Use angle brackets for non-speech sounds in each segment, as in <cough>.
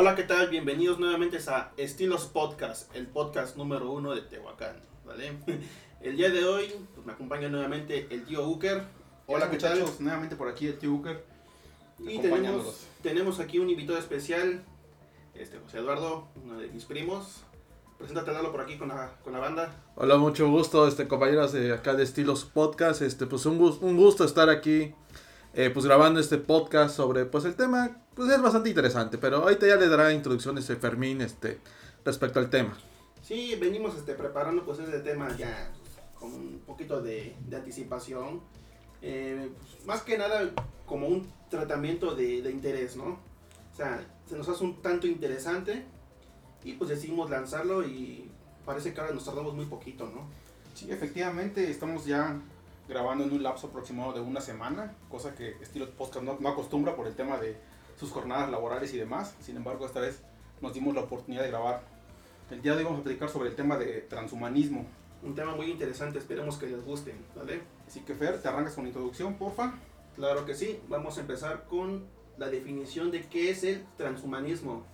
Hola, ¿qué tal? Bienvenidos nuevamente a Estilos Podcast, el podcast número uno de Tehuacán, ¿vale? <laughs> El día de hoy pues, me acompaña nuevamente el tío Uker. Hola, ¿qué tal? Nuevamente por aquí el tío Uker. Y tenemos, tenemos aquí un invitado especial, este José Eduardo, uno de mis primos. Preséntate, Lalo, por aquí con la, con la banda. Hola, mucho gusto, este, compañeros de acá de Estilos Podcast. Este, pues un, un gusto estar aquí eh, pues grabando este podcast sobre pues el tema, pues es bastante interesante, pero ahorita ya le dará introducciones ese Fermín este, respecto al tema. Sí, venimos este, preparando pues ese tema ya con un poquito de, de anticipación, eh, pues, más que nada como un tratamiento de, de interés, ¿no? O sea, se nos hace un tanto interesante y pues decidimos lanzarlo y parece que ahora nos tardamos muy poquito, ¿no? Sí, efectivamente, estamos ya grabando en un lapso aproximado de una semana, cosa que estilo podcast no, no, acostumbra por el tema de sus jornadas laborales y demás. Sin embargo, esta vez nos dimos la oportunidad de grabar. El día de hoy vamos a platicar sobre el tema de transhumanismo. Un tema muy interesante, esperemos que les guste, ¿vale? Así que Fer, te arrancas con la introducción, porfa. Claro que sí, vamos a empezar con la definición de qué es el transhumanismo.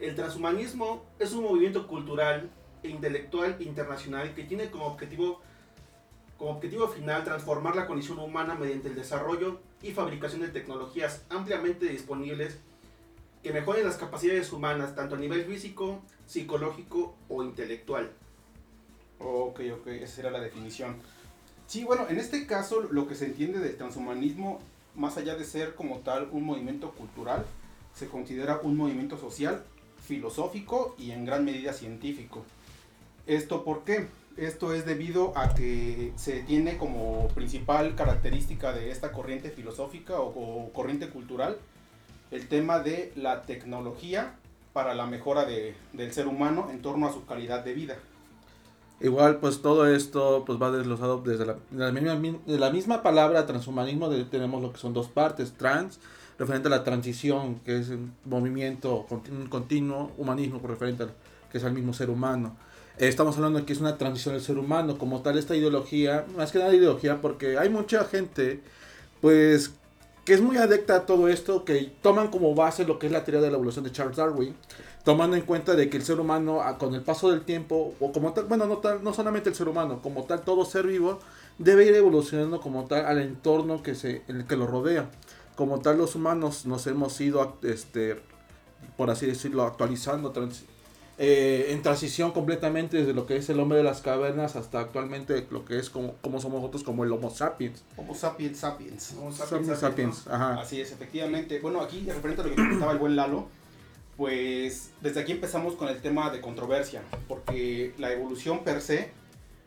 El transhumanismo es un movimiento cultural e intelectual internacional que tiene como objetivo como objetivo final transformar la condición humana mediante el desarrollo y fabricación de tecnologías ampliamente disponibles que mejoren las capacidades humanas tanto a nivel físico, psicológico o intelectual. Ok, ok, esa era la definición. Sí, bueno, en este caso lo que se entiende del transhumanismo, más allá de ser como tal un movimiento cultural, se considera un movimiento social, filosófico y en gran medida científico. ¿Esto por qué? Esto es debido a que se tiene como principal característica de esta corriente filosófica o, o corriente cultural el tema de la tecnología para la mejora de, del ser humano en torno a su calidad de vida. Igual, pues todo esto pues va desglosado desde la, la, misma, la misma palabra transhumanismo, de, tenemos lo que son dos partes, trans, referente a la transición, que es un movimiento continuo, continuo humanismo, referente que es al mismo ser humano. Estamos hablando que es una transición del ser humano, como tal esta ideología, más que nada ideología, porque hay mucha gente, pues, que es muy adecta a todo esto, que toman como base lo que es la teoría de la evolución de Charles Darwin, tomando en cuenta de que el ser humano, con el paso del tiempo, o como tal, bueno, no, tal, no solamente el ser humano, como tal, todo ser vivo, debe ir evolucionando como tal al entorno que, se, en el que lo rodea. Como tal, los humanos nos hemos ido, este, por así decirlo, actualizando, eh, en transición completamente desde lo que es el hombre de las cavernas hasta actualmente lo que es como, como somos nosotros como el Homo sapiens. Homo sapiens sapiens. Homo sapiens, sapiens, sapiens. Ajá. Así es, efectivamente. Bueno, aquí referente a lo que comentaba el buen Lalo, pues desde aquí empezamos con el tema de controversia, porque la evolución per se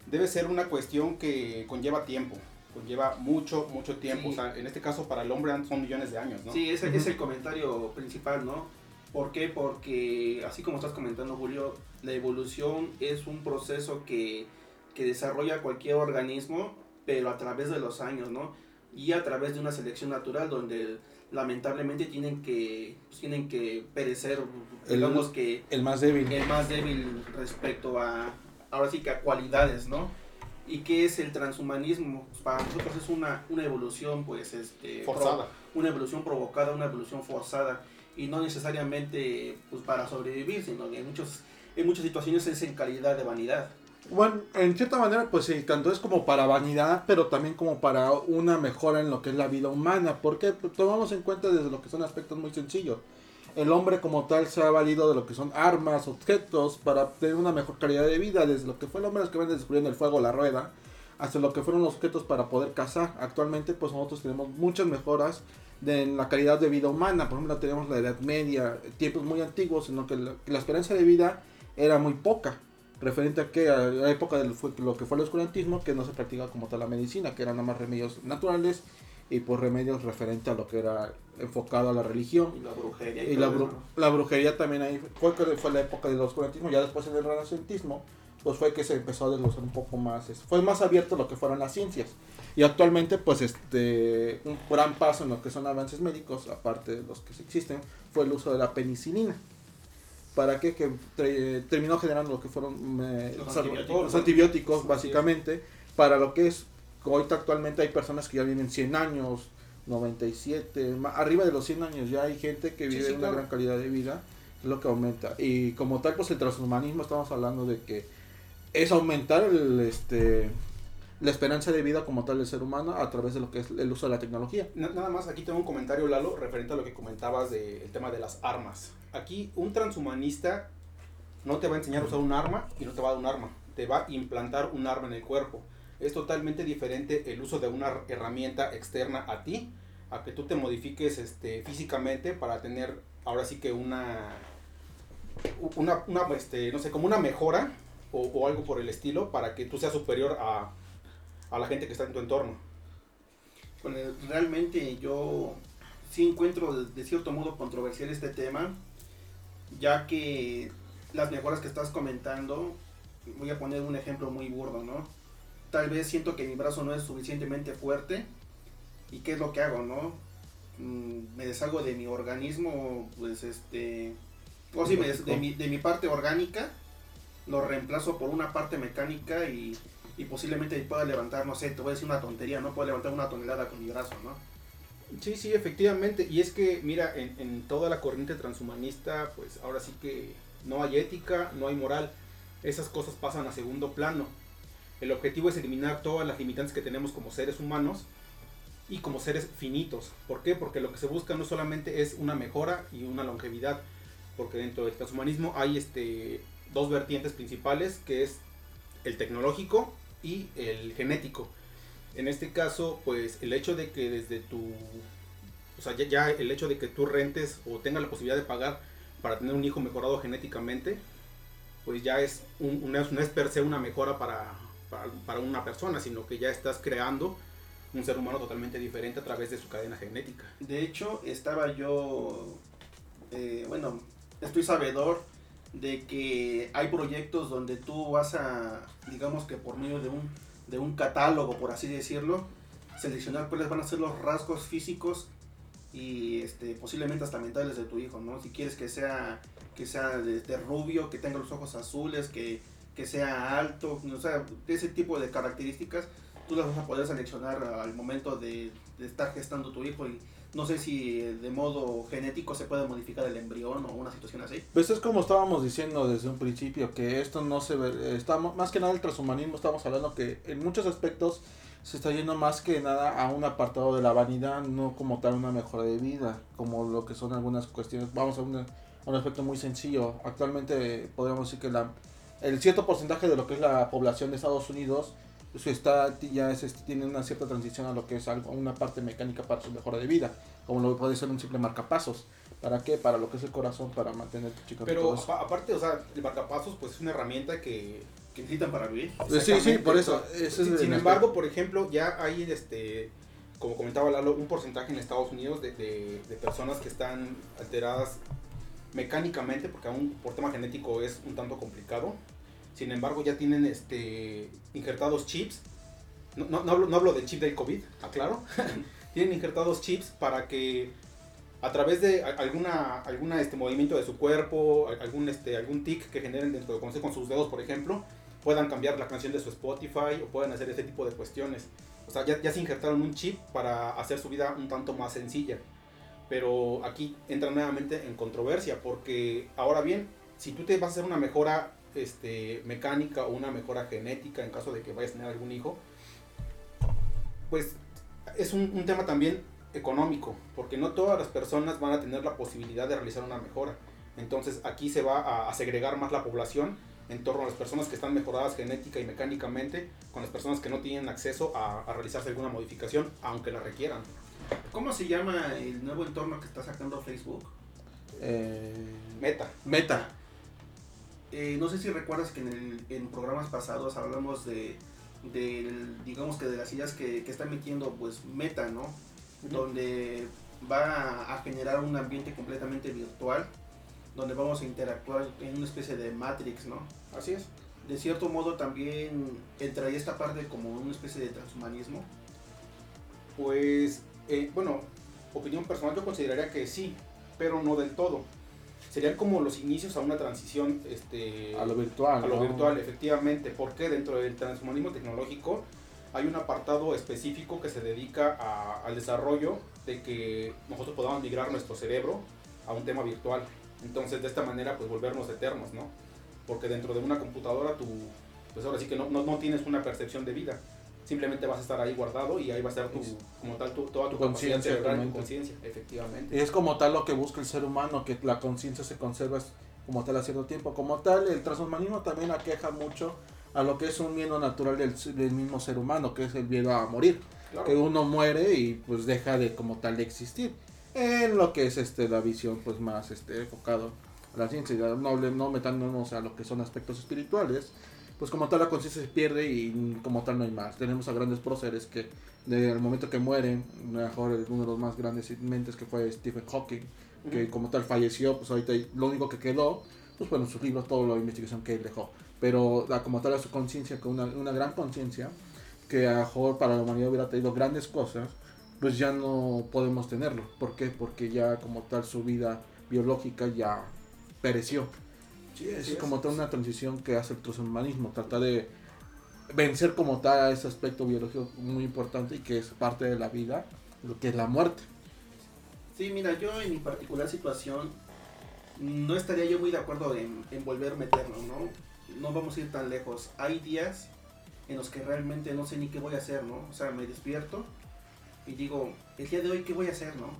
debe ser una cuestión que conlleva tiempo, conlleva mucho, mucho tiempo. Sí. O sea, en este caso para el hombre son millones de años, ¿no? Sí, ese uh -huh. es el comentario principal, ¿no? ¿Por qué? Porque, así como estás comentando, Julio, la evolución es un proceso que, que, desarrolla cualquier organismo, pero a través de los años, ¿no? Y a través de una selección natural donde lamentablemente tienen que, pues, tienen que perecer, digamos el, que... El más débil. El más débil respecto a, ahora sí que a cualidades, ¿no? ¿Y qué es el transhumanismo? Pues para nosotros es una, una evolución, pues, este... Forzada. Pro, una evolución provocada, una evolución forzada y no necesariamente pues, para sobrevivir, sino que en, muchos, en muchas situaciones es en calidad de vanidad. Bueno, en cierta manera, pues sí, tanto es como para vanidad, pero también como para una mejora en lo que es la vida humana, porque tomamos en cuenta desde lo que son aspectos muy sencillos. el hombre como tal se ha valido de lo que son armas, objetos, para tener una mejor calidad de vida, desde lo que fue el hombre que van descubriendo el fuego, la rueda, hasta lo que fueron los objetos para poder cazar. Actualmente pues nosotros tenemos muchas mejoras de la calidad de vida humana, por ejemplo tenemos la Edad Media, tiempos muy antiguos en los que la, que la esperanza de vida era muy poca, referente a que a la época de lo que fue el oscurantismo, que no se practicaba como tal la medicina, que eran nada más remedios naturales y por remedios referente a lo que era enfocado a la religión. Y la brujería. Y la, la, brujería también ahí fue, fue la época del oscurantismo, ya después en el renacentismo, pues fue que se empezó a desglosar un poco más, fue más abierto lo que fueron las ciencias. Y actualmente, pues este, un gran paso en lo que son avances médicos, aparte de los que existen, fue el uso de la penicilina. ¿Para qué? Que terminó generando lo que fueron eh, los, antibióticos, los antibióticos básicamente, para lo que es ahorita actualmente hay personas que ya viven 100 años, 97, arriba de los 100 años ya hay gente que vive una gran calidad de vida, es lo que aumenta. Y como tal, pues el transhumanismo estamos hablando de que es aumentar el, este, la esperanza de vida como tal del ser humano a través de lo que es el uso de la tecnología. Nada más, aquí tengo un comentario, Lalo, referente a lo que comentabas del tema de las armas. Aquí un transhumanista no te va a enseñar a usar un arma y no te va a dar un arma, te va a implantar un arma en el cuerpo es totalmente diferente el uso de una herramienta externa a ti, a que tú te modifiques este, físicamente para tener ahora sí que una, una, este, no sé, como una mejora o, algo por el estilo para que tú seas superior a, a la gente que está en tu entorno. realmente yo sí encuentro de cierto modo controversial este tema, ya que las mejoras que estás comentando, voy a poner un ejemplo muy burdo, ¿no? tal vez siento que mi brazo no es suficientemente fuerte y qué es lo que hago, ¿no? Mm, me deshago de mi organismo, pues este, o sí, de mi parte orgánica, lo reemplazo por una parte mecánica y, y posiblemente pueda levantar, no sé, te voy a decir una tontería, no puedo levantar una tonelada con mi brazo, ¿no? Sí, sí, efectivamente. Y es que, mira, en, en, toda la corriente transhumanista, pues ahora sí que no hay ética, no hay moral. Esas cosas pasan a segundo plano. El objetivo es eliminar todas las limitantes que tenemos como seres humanos y como seres finitos. ¿Por qué? Porque lo que se busca no solamente es una mejora y una longevidad, porque dentro del transhumanismo hay este, dos vertientes principales, que es el tecnológico y el genético. En este caso, pues el hecho de que desde tu... O sea, ya, el hecho de que tú rentes o tengas la posibilidad de pagar para tener un hijo mejorado genéticamente, pues ya es un, no es per se una mejora para, para, una persona, sino que ya estás creando un ser humano totalmente diferente a través de su cadena genética. De hecho, estaba yo, eh, bueno, estoy sabedor de que hay proyectos donde tú vas a, digamos que por medio de un, de un catálogo, por así decirlo, seleccionar cuáles van a ser los rasgos físicos y este, posiblemente hasta mentales de tu hijo, ¿no? Si quieres que sea, que sea de rubio, que tenga los ojos azules, que que sea alto, o sea, ese tipo de características, tú las vas a poder seleccionar al momento de, estar gestando tu hijo no sé si de modo genético se puede modificar el embrión o una situación así. Pues es como estábamos diciendo desde un principio, que esto no se ve, estamos, más que nada el transhumanismo, estamos hablando que en muchos aspectos se está yendo más que nada a un apartado de la vanidad, no como tal una mejora de vida, como lo que son algunas cuestiones. Vamos a un, un aspecto muy sencillo. Actualmente podríamos decir que la el cierto porcentaje de lo que es la población de Estados Unidos pues está ya es, este, tiene una cierta transición a lo que es algo, una parte mecánica para su mejora de vida, como lo puede ser un simple marcapasos. ¿Para qué? Para lo que es el corazón, para mantener tu chico. Pero aparte, o sea, el marcapasos pues es una herramienta que, que necesitan para vivir. Sí, sí, por eso. sin, embargo, por ejemplo, ya hay este como comentaba Lalo, un porcentaje en Estados Unidos de, de, de personas que están alteradas mecánicamente, porque aún por tema genético es un tanto complicado. Sin embargo, ya tienen este, injertados chips. No, no, no, hablo, no hablo del chip del COVID, aclaro. <laughs> tienen injertados chips para que a través de alguna, alguna este, movimiento de su cuerpo, algún, este, algún tic que generen dentro de con sus dedos, por ejemplo, puedan cambiar la canción de su Spotify o puedan hacer ese tipo de cuestiones. O sea, ya, ya se injertaron un chip para hacer su vida un tanto más sencilla. Pero aquí entra nuevamente en controversia, porque ahora bien, si tú te vas a hacer una mejora este, mecánica o una mejora genética en caso de que vayas a tener algún hijo, pues es un, tema también económico, porque no todas las personas van a tener la posibilidad de realizar una mejora. Entonces aquí se va a, segregar más la población en torno a las personas que están mejoradas genética y mecánicamente, con las personas que no tienen acceso a, realizarse alguna modificación, aunque la requieran. ¿Cómo se llama el nuevo entorno que está sacando Facebook? Eh, Meta. Meta. Eh, no sé si recuerdas que en, en programas pasados hablamos de, digamos que de las ideas que, que está metiendo pues Meta, ¿no? Donde va a generar un ambiente completamente virtual, donde vamos a interactuar en una especie de Matrix, ¿no? Así es. De cierto modo también entraría esta parte como una especie de transhumanismo. Pues, eh, bueno, opinión personal yo consideraría que sí, pero no del todo serían como los inicios a una transición este, a lo virtual. A lo virtual, efectivamente, porque dentro del transhumanismo tecnológico hay un apartado específico que se dedica al desarrollo de que nosotros podamos migrar nuestro cerebro a un tema virtual. Entonces, de esta manera, pues volvernos eternos, ¿no? Porque dentro de una computadora tú, pues ahora sí que no, no, no tienes una percepción de vida simplemente vas a estar ahí guardado y ahí va a ser tu, como tal tu, toda tu, conciencia, tu conciencia, efectivamente. Es como tal lo que busca el ser humano, que la conciencia se conserva como tal a cierto tiempo. Como tal, el transhumanismo también aqueja mucho a lo que es un miedo natural del, del mismo ser humano, que es el miedo a morir. Que uno muere y pues deja de como tal de existir. En lo que es este la visión pues más este enfocado a la ciencia, no, no metándonos a lo que son aspectos espirituales, pues como tal la conciencia se pierde y como tal no hay más. Tenemos a grandes próceres que desde el momento que mueren, mejor uno de los más grandes mentes que fue Stephen Hawking, que como tal falleció, pues ahorita lo único que quedó, pues bueno, sus libros, toda la investigación que él dejó. Pero como tal a su conciencia, con una, una gran conciencia, que a mejor para la humanidad hubiera tenido grandes cosas, pues ya no podemos tenerlo. ¿Por qué? Porque ya como tal su vida biológica ya pereció es, como toda una transición que hace el transhumanismo, trata de vencer como tal a ese aspecto biológico muy importante y que es parte de la vida, lo que es la muerte. Sí, mira, yo en mi particular situación no estaría yo muy de acuerdo en, en volver a meterlo, ¿no? No vamos a ir tan lejos. Hay días en los que realmente no sé ni qué voy a hacer, ¿no? O sea, me despierto y digo, el día de hoy, ¿qué voy a hacer, no?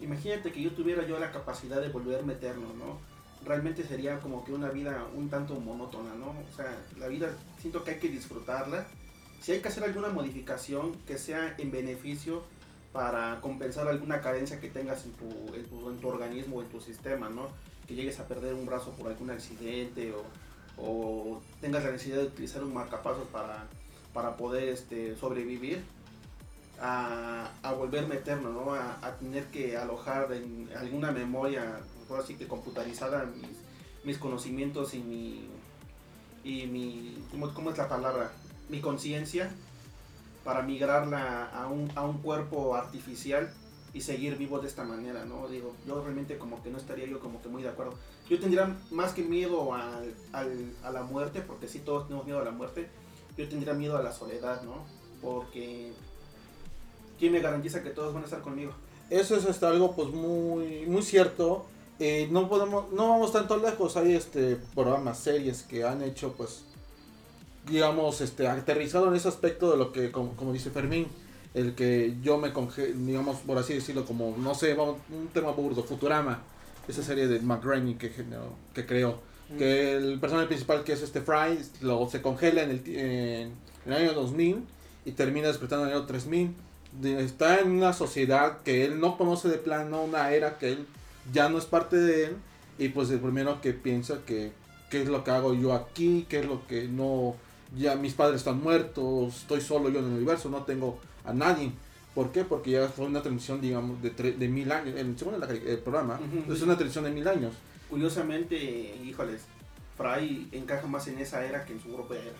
Imagínate que yo tuviera yo la capacidad de volver a meterlo, ¿no? Realmente sería como que una vida un tanto monótona, ¿no? O sea, la vida siento que hay que disfrutarla. Si hay que hacer alguna modificación que sea en beneficio para compensar alguna carencia que tengas en tu, en tu, organismo o en tu sistema, ¿no? Que llegues a perder un brazo por algún accidente o, tengas la necesidad de utilizar un marcapasos para, para poder este, sobrevivir, a, a volverme eterno, ¿no? A, a, tener que alojar en alguna memoria así que computarizada mis, mis conocimientos y mi, y mi ¿cómo, es la palabra? Mi conciencia para migrarla a un, a un cuerpo artificial y seguir vivo de esta manera, ¿no? Digo, yo realmente como que no estaría yo como que muy de acuerdo. Yo tendría más que miedo al, al, a la muerte, porque sí todos tenemos miedo a la muerte, yo tendría miedo a la soledad, ¿no? Porque ¿quién me garantiza que todos van a estar conmigo? Eso es hasta algo pues muy, muy cierto eh, no podemos, no vamos tanto lejos, hay este programas, series que han hecho pues digamos este aterrizado en ese aspecto de lo que como, dice Fermín, el que yo me conge, digamos por así decirlo como no sé, un tema burdo, Futurama, esa serie de McGraney que que creó, que el personaje principal que es este Fry lo, se congela en el, en el año 2000 y termina despertando en el año 3000 está en una sociedad que él no conoce de plano, una era que él ya no es parte de él y pues el primero que piensa que qué es lo que hago yo aquí, qué es lo que no, ya mis padres están muertos, estoy solo yo en el universo, no tengo a nadie. ¿Por qué? Porque ya fue una transición, digamos, de, de mil años, el, según el, programa, es una transición de mil años. Curiosamente, híjoles, Fry encaja más en esa era que en su propia era.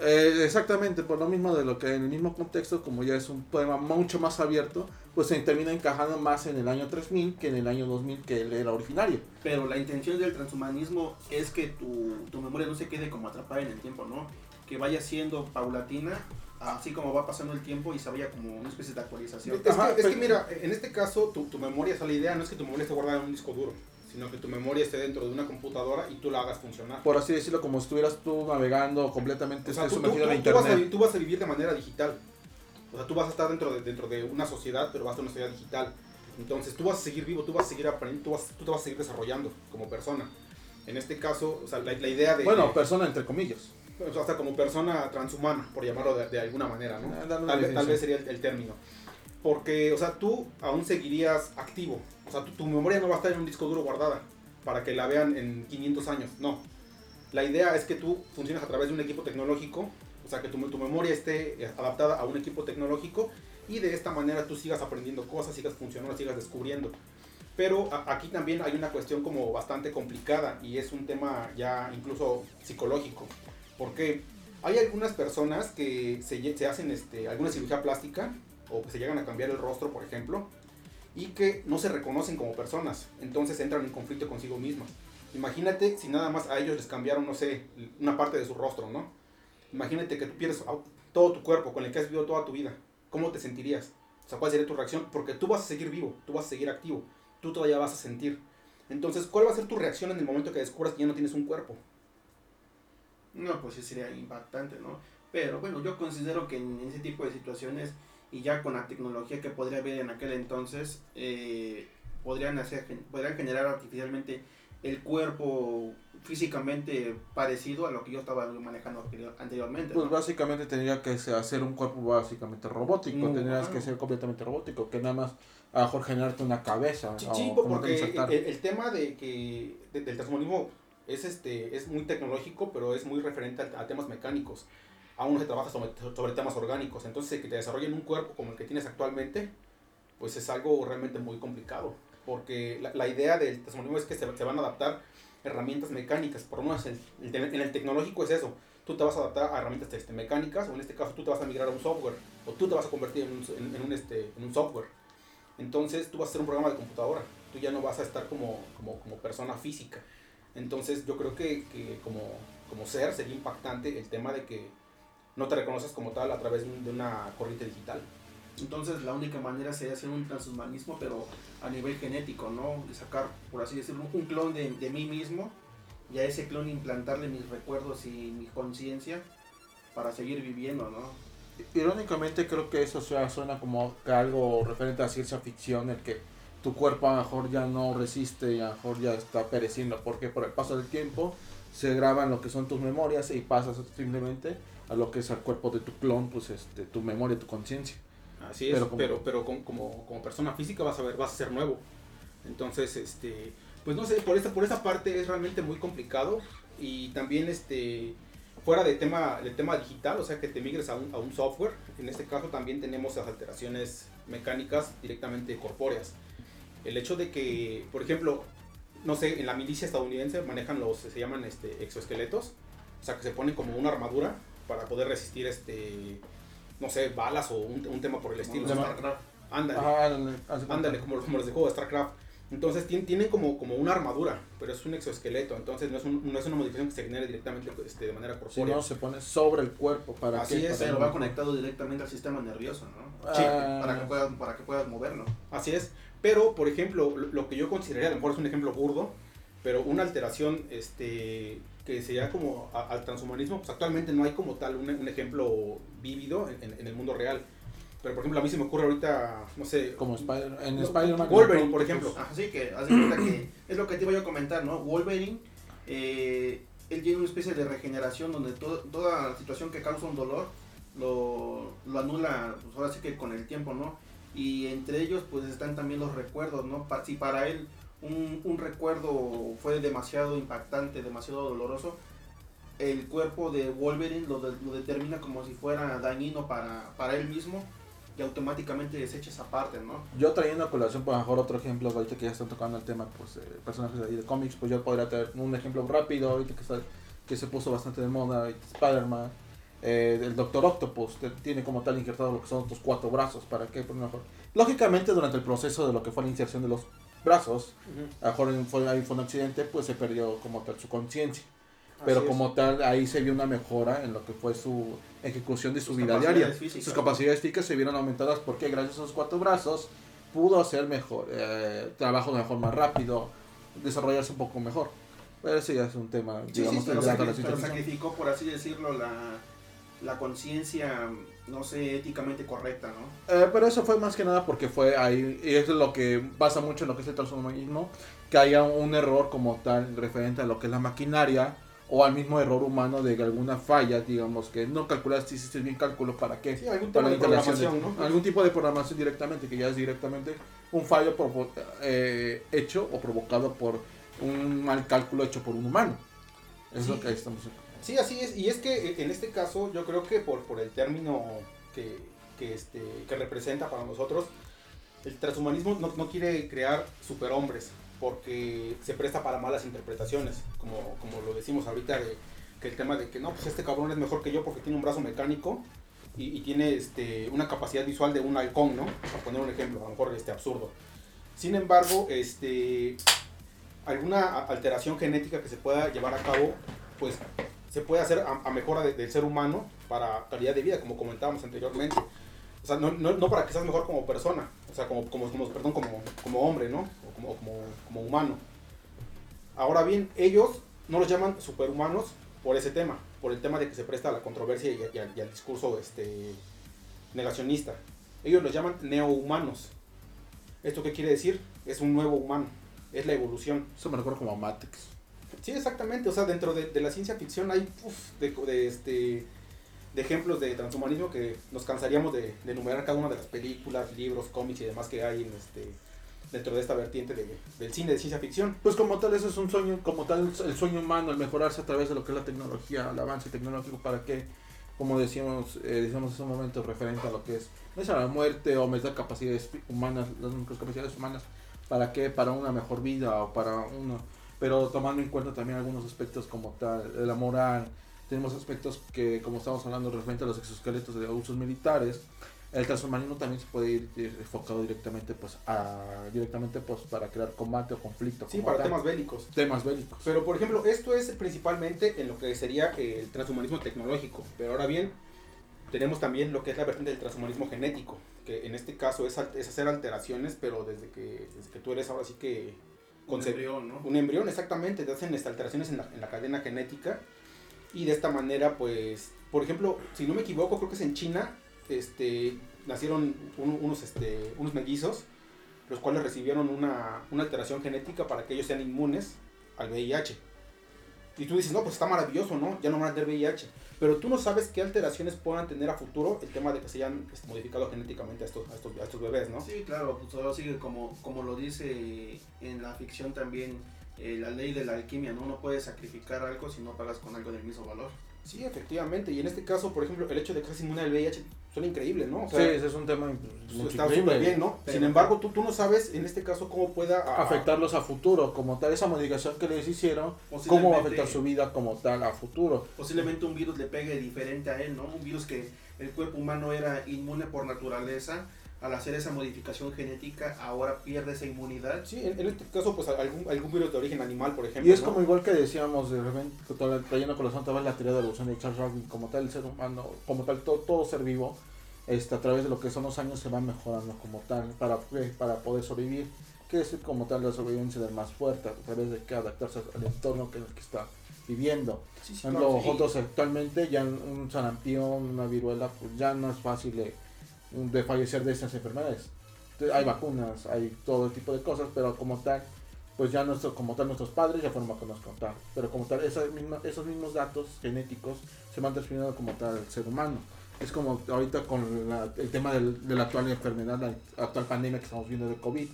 Eh, exactamente, por lo mismo de lo que en el mismo contexto, como ya es un poema mucho más abierto, pues se termina encajando más en el año 3000 que en el año 2000 que él era originario. Pero la intención del transhumanismo es que tu, tu memoria no se quede como atrapada en el tiempo, ¿no? Que vaya siendo paulatina, así como va pasando el tiempo y se vaya como una especie de actualización. Es, que, es que, mira, en este caso tu, tu memoria, o la idea no es que tu memoria esté guardada en un disco duro sino que tu memoria esté dentro de una computadora y tú la hagas funcionar. Por así decirlo, como si estuvieras tú navegando completamente o sumergido en internet. Tú vas, a, tú vas, a, vivir de manera digital. O sea, tú vas a estar dentro de, dentro de una sociedad, pero vas a en una sociedad digital. Entonces tú vas a seguir vivo, tú vas a seguir aprendiendo, tú, vas, tú te vas a seguir desarrollando como persona. En este caso, o sea, la, la idea de... Bueno, persona entre comillas. o sea, como persona transhumana, por llamarlo de, de alguna manera, ¿no? Una Tal, vez- tal vez sería el, el término. Porque, o sea, tú aún seguirías activo. O sea, tu, memoria no va a estar en un disco duro guardada para que la vean en 500 años. No. La idea es que tú funciones a través de un equipo tecnológico. O sea, que tu, tu memoria esté eh, adaptada a un equipo tecnológico y de esta manera tú sigas aprendiendo cosas, sigas funcionando, sigas descubriendo. Pero a- aquí también hay una cuestión como bastante complicada y es un tema ya incluso psicológico. Porque hay algunas personas que se, hacen este, alguna cirugía plástica o se llegan a cambiar el rostro, por ejemplo, y que no se reconocen como personas. Entonces entran en conflicto consigo mismas. Imagínate si nada más a ellos les cambiaron, no sé, una parte de su rostro, ¿no? Imagínate que tú pierdes todo tu cuerpo con el que has vivido toda tu vida. ¿Cómo te sentirías? O sea, ¿cuál sería tu reacción? Porque tú vas a seguir vivo, tú vas a seguir activo, tú todavía vas a sentir. Entonces, ¿cuál va a ser tu reacción en el momento que descubras que ya no tienes un cuerpo? No, pues sí sería impactante, ¿no? Pero bueno, yo considero que en ese tipo de situaciones y ya con la tecnología que podría haber en aquel entonces, eh, podrían, hacer, podrían generar artificialmente el cuerpo físicamente parecido a lo que yo estaba manejando anterior- anteriormente. Pues ¿no? básicamente tendría que hacer un cuerpo básicamente robótico, Mm, tendrías que ser completamente robótico, que nada más a lo mejor generarte una cabeza. Sí, como porque el tema de que de- del transhumanismo es este es muy tecnológico, pero es muy referente a, a temas mecánicos. Aún no se trabaja sobre, sobre temas orgánicos. Entonces, que te desarrollen un cuerpo como el que tienes actualmente, pues es algo realmente muy complicado. Porque la, la idea del transhumanismo es que se, se van a adaptar herramientas mecánicas. Por lo menos en, en el tecnológico es eso. Tú te vas a adaptar a herramientas este, mecánicas, o en este caso tú te vas a migrar a un software, o tú te vas a convertir en un, en- en un, este, en un software. Entonces tú vas a ser un programa de computadora, tú ya no vas a estar como, como, como persona física. Entonces yo creo que, que como, como ser sería impactante el tema de que no te reconoces como tal a través de un- de una corriente digital. Entonces la única manera sería hacer un transhumanismo, pero a nivel genético, ¿no? De sacar, por así decirlo, un clon de, de mí mismo y a ese clon implantarle mis recuerdos y mi conciencia para seguir viviendo, ¿no? Irónicamente creo que eso suena, suena como que algo referente a ciencia ficción, el que tu cuerpo a lo mejor ya no resiste y a lo mejor ya está pereciendo, porque por el paso del tiempo se graban lo que son tus memorias y pasas simplemente a lo que es el cuerpo de tu clon, pues este, tu memoria, tu conciencia. Así es, Pero pero, como- pero, con- como, como persona física vas a ver, vas a ser nuevo. Entonces, este, pues no sé, por esta, por esa parte es realmente muy complicado. Y también este, fuera de tema, del tema digital, o sea que te migres a un, a un software. En este caso también tenemos las alteraciones mecánicas directamente corpóreas. El hecho de que, por ejemplo, no sé, en la milicia estadounidense manejan los, se llaman este, exoesqueletos. O sea que se ponen como una armadura para poder resistir este no sé, balas o un, un tema por el estilo. StarCraft. Ándale, Ajá, ándale, ándale, como, como los de juego de StarCraft. Entonces tien- tienen como, como una armadura, pero es un exoesqueleto, entonces no es, un- no es una modificación que se genere directamente este, de manera corpórea. no, se pone sobre el cuerpo para Así que... es, para Pero va conectado directamente al sistema nervioso, ¿no? Sí, Ah, Para que puedas, para que puedas moverlo. Así es, pero por ejemplo, lo, lo que yo consideraría, a lo mejor es un ejemplo burdo, pero una alteración este, que sería como a- al transhumanismo, pues actualmente no hay como tal un, un ejemplo vívido en, en- en el mundo real. Pero por ejemplo, a mí se me ocurre ahorita, no sé, Como Spider en No, Spider-Man. Wolverine, por ejemplo. Así que, cuenta que es lo que te iba yo a comentar, ¿no? Wolverine, eh, él tiene una especie de regeneración donde to- toda situación que causa un dolor lo, lo anula, pues ahora sí que con el tiempo, ¿no? Y entre ellos, pues están también los recuerdos, ¿no? Pa- si para él un, un recuerdo fue demasiado impactante, demasiado doloroso, el cuerpo de Wolverine lo, lo determina como si fuera dañino para, para él mismo y automáticamente desecha esa parte, ¿no? Yo trayendo a colación, por mejor otro ejemplo, ahorita que ya están tocando el tema, pues, eh, personajes de, cómics, pues yo podría traer un ejemplo rápido, ahorita que, está, que se puso bastante de moda, Spider-Man, eh, el Doctor Octopus, tiene como tal injertado lo que son tus cuatro brazos, ¿para qué? Por mejor. Lógicamente, durante el proceso de lo que fue la inserción de los brazos, a lo mejor fue, ahí fue un accidente, pues se perdió como tal su conciencia. Pero como tal, ahí se vio una mejora en lo que fue su ejecución de su Sus vida diaria. físicas, Sus capacidades físicas se vieron aumentadas porque gracias a sus cuatro brazos pudo hacer mejor, eh, trabajo de una forma rápido, desarrollarse un poco mejor. Pero ese ya es un tema, Sí, digamos, sí, pero, sacrificó, por así decirlo, la, la conciencia no sé, éticamente correcta, ¿no? Eh, pero eso fue más que nada porque fue ahí, y eso es lo que pasa mucho en lo que es el transhumanismo, que haya un error como tal referente a lo que es la maquinaria o al mismo error humano de alguna falla, digamos, que no calculaste, hiciste bien cálculo para qué. Sí, algún tipo de programación, ¿no? Algún tipo de programación directamente, que ya es directamente un fallo provo- eh, hecho o provocado por un mal cálculo hecho por un humano. Es lo que ahí estamos. Sí, así es. Y es que eh, en este caso yo creo que por, por el término que, que, este, que representa para nosotros, el transhumanismo no, no quiere crear superhombres porque se presta para malas interpretaciones, como, como lo decimos ahorita, de, que el tema de que no, pues este cabrón es mejor que yo porque tiene un brazo mecánico y, y tiene este, una capacidad visual de un halcón, ¿no? Para poner un ejemplo, a lo mejor este, absurdo. Sin embargo, este, alguna alteración genética que se pueda llevar a cabo, pues se puede hacer a, a mejora de- del ser humano para calidad de vida, como comentábamos anteriormente. O sea, no, no, para que seas mejor como persona, o sea, como, como, como, perdón, como, como hombre, ¿no? O como, como, como humano. Ahora bien, ellos no los llaman superhumanos por ese tema, por el tema de que se presta a la controversia y, y al, y al discurso este, negacionista. Ellos los llaman neohumanos. ¿Esto qué quiere decir? Es un nuevo humano, es la evolución. Eso me recuerda como Matrix. Sí, exactamente. O sea, dentro de, de la ciencia ficción hay uf, de, de, este, de ejemplos de transhumanismo que nos cansaríamos de, de enumerar cada una de las películas, libros, cómics y demás que hay en este, dentro de esta vertiente de- del cine de ciencia ficción. Pues como tal, eso es un sueño, como tal, el sueño humano, el mejorarse a través de lo que es la tecnología, el avance tecnológico, para que, como decíamos, eh, decíamos hace un momento, referente a lo que es, no es a la muerte o meter capacidades humanas, las capacidades humanas, ¿para qué? Para una mejor vida o para uno, pero tomando en cuenta también algunos aspectos como tal, la moral, tenemos aspectos que, como estamos hablando, referente a los exoesqueletos de usos militares, el transhumanismo también se puede ir eh, enfocado directamente pues a directamente pues para crear combate o conflicto Sí, para tal. temas bélicos. temas bélicos Pero, por ejemplo, esto es principalmente en lo que sería eh, el transhumanismo tecnológico. Pero ahora bien, tenemos también lo que es la vertiente del transhumanismo genético, que en este caso es, es hacer alteraciones, pero desde que, desde que tú eres ahora sí que... Un embrión, ¿no? Un embrión, exactamente, te hacen alteraciones en la, en la cadena genética y de esta manera, pues, por ejemplo, si no me equivoco, creo que es en China, este, nacieron un- unos, este, unos mellizos, los cuales recibieron una, una alteración genética para que ellos sean inmunes al VIH. Y tú dices, no, pues está maravilloso, ¿no? Ya no van a tener VIH. Pero tú no sabes qué alteraciones puedan tener a futuro el tema de que se hayan este, modificado genéticamente a estos, a estos, a estos bebés, ¿no? Sí, claro, pues ahora sigue como, como lo dice en la ficción también eh, la ley de la alquimia, ¿no? No puedes sacrificar algo si no pagas con algo del mismo valor. Sí, efectivamente. Y en este caso, por ejemplo, el hecho de que seas inmune al VIH suena increíble, ¿no? O sí ese es un tema está súper bien, ¿no? Pero- Sin embargo, tú, tú no sabes en este caso cómo pueda a- afectarlos a futuro como tal esa modificación que les hicieron cómo va a afectar su vida como tal a futuro Posiblemente un virus le pegue diferente a él, ¿no? Un virus que el cuerpo humano era inmune por naturaleza, al hacer esa modificación genética ahora pierde esa inmunidad. Sí, en, en este caso, pues algún, algún virus de origen animal, por ejemplo. y es ¿no? como igual que decíamos de repente trayendo con la la teoría de la evolución de Charles Darwin como tal el ser humano como tal todo, todo ser vivo este, a través de lo que son los años se va mejorando como tal para, ¿qué? para poder sobrevivir que es como tal la sobrevivencia del más fuerte a través de que adaptarse al entorno que, en el que está viviendo Sí, sí, Por claro, ejemplo, sí. nosotros actualmente ya un sarampión, una viruela, pues ya no es fácil de, de fallecer de esas enfermedades. Entonces, hay vacunas, hay todo tipo de cosas, pero como tal, pues ya nuestro, como tal nuestros padres ya fueron vacunados como tal. Pero como tal, esas mismas, esos mismos datos genéticos se van transfiriendo como tal al ser humano. Es como ahorita con la- el tema del- de la actual enfermedad, la actual pandemia que estamos viendo de COVID.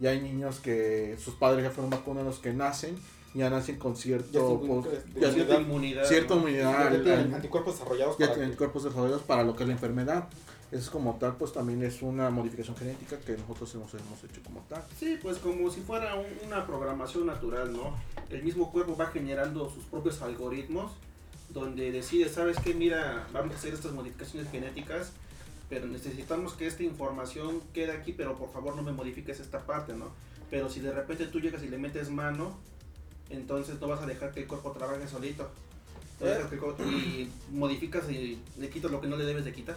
Ya hay niños que sus padres ya fueron vacunados que nacen, ya nacen con cierto, Ya pues, Cierta inmunidad. cierta ¿no? inmunidad Ya tienen anticuerpos desarrollados ya para tienen que- cuerpos desarrollados para lo que es la enfermedad. Eso es como tal, pues también es una modificación genética que nosotros hemos, hemos hecho como tal. Sí, pues como si fuera un- una programación natural, ¿no? El mismo cuerpo va generando sus propios algoritmos donde decide, ¿sabes qué? Mira, vamos a hacer estas modificaciones genéticas, pero necesitamos que esta información quede aquí, pero por favor no me modifiques esta parte, ¿no? Pero si de repente tú llegas y le metes mano, entonces no vas a dejar que el cuerpo trabaje solito. Cuerpo- y modificas y le quitas lo que no le debes de quitar.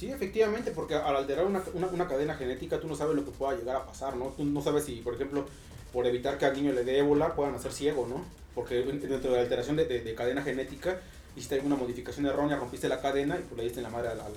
Sí, efectivamente, porque al alterar una, una, una cadena genética tú no sabes lo que pueda llegar a pasar, ¿no? Tú no sabes si, por ejemplo, por evitar que al niño le dé ébola puedan hacer ciego, ¿no? Porque dentro de la alteración de, de- de cadena genética hiciste alguna modificación errónea, rompiste la cadena y pues le diste en la madre al, al-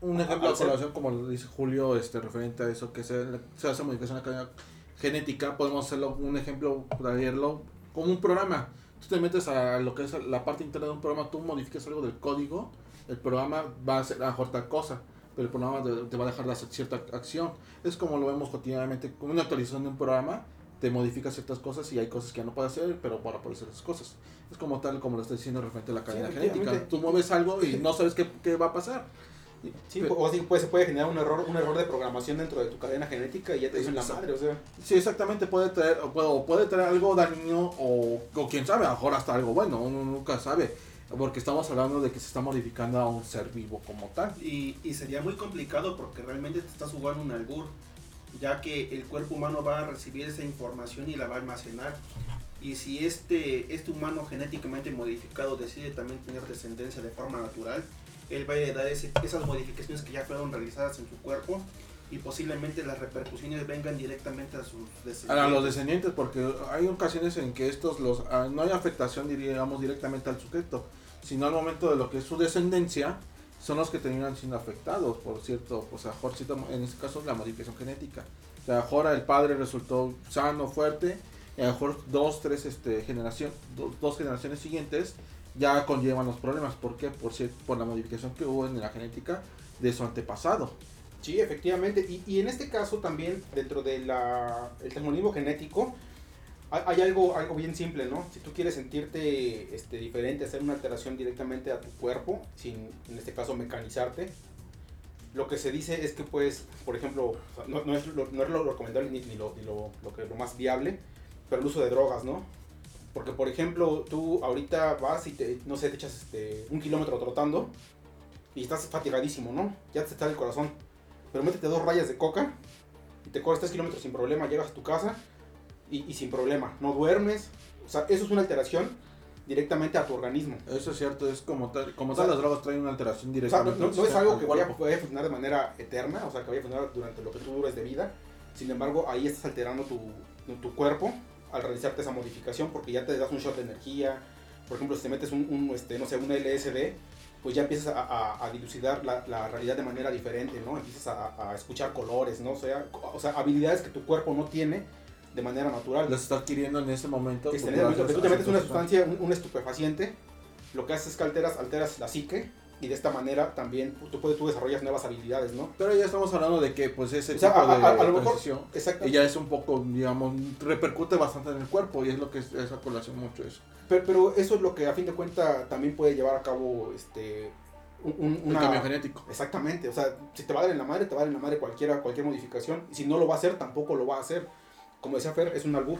Un ejemplo de como lo dice Julio, este, referente a eso, que se, se hace modificación en la cadena genética, podemos hacerlo, un ejemplo, para verlo, como un programa. Tú te metes a lo que es la parte interna de un programa, tú modificas algo del código, el programa va a hacer a mejor tal cosa, pero el programa te, va a dejar de hacer cierta acción. Es como lo vemos cotidianamente, con una actualización de un programa, te modifica ciertas cosas y hay cosas que ya no puedes hacer, pero para poder hacer esas cosas. Es como tal, como lo estoy diciendo referente a la cadena genética. Tú mueves algo y no sabes qué, qué va a pasar. Sí, o así pues, se puede generar un error, un error de programación dentro de tu cadena genética y ya te dicen la madre, o sea. Sí, exactamente, puede traer, o puede, puede traer algo dañino o, o quién sabe, a lo mejor hasta algo bueno, uno nunca sabe. Porque estamos hablando de que se está modificando a un ser vivo como tal. Y, sería muy complicado porque realmente te estás jugando un albur, ya que el cuerpo humano va a recibir esa información y la va a almacenar. Y si este, este humano genéticamente modificado decide también tener descendencia de forma natural, él va a heredar esas modificaciones que ya fueron realizadas en su cuerpo y posiblemente las repercusiones vengan directamente a sus descendientes. A los descendientes, porque hay ocasiones en que estos los ah, no hay afectación, diríamos, directamente al sujeto, sino al momento de lo que es su descendencia, son los que terminan siendo afectados, por cierto, pues a en este caso la modificación genética. O sea, ahora el padre resultó sano, fuerte, y a lo mejor dos, tres este, generación, dos generaciones siguientes ya conllevan los problemas. ¿Por qué? Por, por la modificación que hubo en la genética de su antepasado. Sí, efectivamente. Y, y en este caso también, dentro del el genético, hay, algo, algo bien simple, ¿no? Si tú quieres sentirte este, diferente, hacer una alteración directamente a tu cuerpo, sin en este caso mecanizarte, lo que se dice es que puedes, por ejemplo, no, no, es, lo, no es lo recomendable ni, ni, lo, ni lo, lo, que, lo más viable, pero el uso de drogas, ¿no? Porque, por ejemplo, tú ahorita vas y te, no sé, te echas este, un kilómetro trotando y estás fatigadísimo, ¿no? Ya te está el corazón. Pero métete dos rayas de coca y te corres tres kilómetros sin problema, llegas a tu casa y, sin problema. No duermes. O sea, eso es una alteración directamente a tu organismo. Eso es cierto, es como tal, como tal las drogas traen una alteración directa. O sea, no, es algo que vaya, a funcionar de manera eterna, o sea, que vaya a funcionar durante lo que tú dures de vida. Sin embargo, ahí estás alterando tu, tu cuerpo al realizarte esa modificación porque ya te das un shot de energía. Por ejemplo, si te metes un, este, no sé, un LSD, pues ya empiezas a, dilucidar la, realidad de manera diferente, ¿no? Empiezas a, escuchar colores, ¿no? O sea, o sea, habilidades que tu cuerpo no tiene de manera natural. Las está adquiriendo en ese momento. Este, momento que tú te metes una sustancia, un, un, estupefaciente, lo que haces es que alteras, alteras la psique y de esta manera también tú, puedes, tú desarrollas nuevas habilidades, ¿no? Pero ya estamos hablando de que pues ese tipo de a, lo mejor, y ya es un poco, digamos, repercute bastante en el cuerpo y es lo que es esa colación mucho eso. Pero, pero eso es lo que a fin de cuentas también puede llevar a cabo este un, cambio genético. Exactamente, o sea, si te va a dar en la madre, te va a dar en la madre cualquiera, cualquier modificación, y si no lo va a hacer, tampoco lo va a hacer. Como decía Fer, es un albur.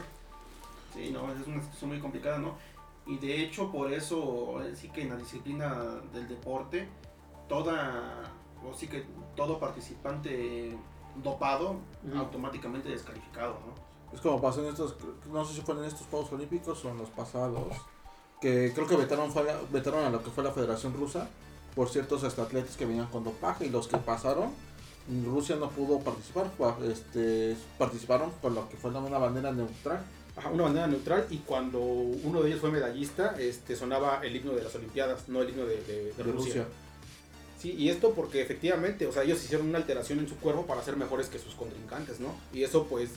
Sí, no, es una situación muy complicada, ¿no? Y de hecho, por eso, sí que en la disciplina del deporte, toda, o sí que todo participante dopado, automáticamente descalificado, ¿no? Es como pasó en estos, no sé si fueron en estos Juegos Olímpicos o en los pasados, que creo que vetaron, vetaron a lo que fue la Federación Rusa por ciertos atletas que venían con dopaje y los que pasaron, Rusia no pudo participar, este, participaron con lo que fue una bandera neutral una bandera neutral y cuando uno de ellos fue medallista, este, sonaba el himno de las Olimpiadas, no el himno de, Rusia. Sí, y esto porque efectivamente, o sea, ellos hicieron una alteración en su cuerpo para ser mejores que sus contrincantes, ¿no? Y eso pues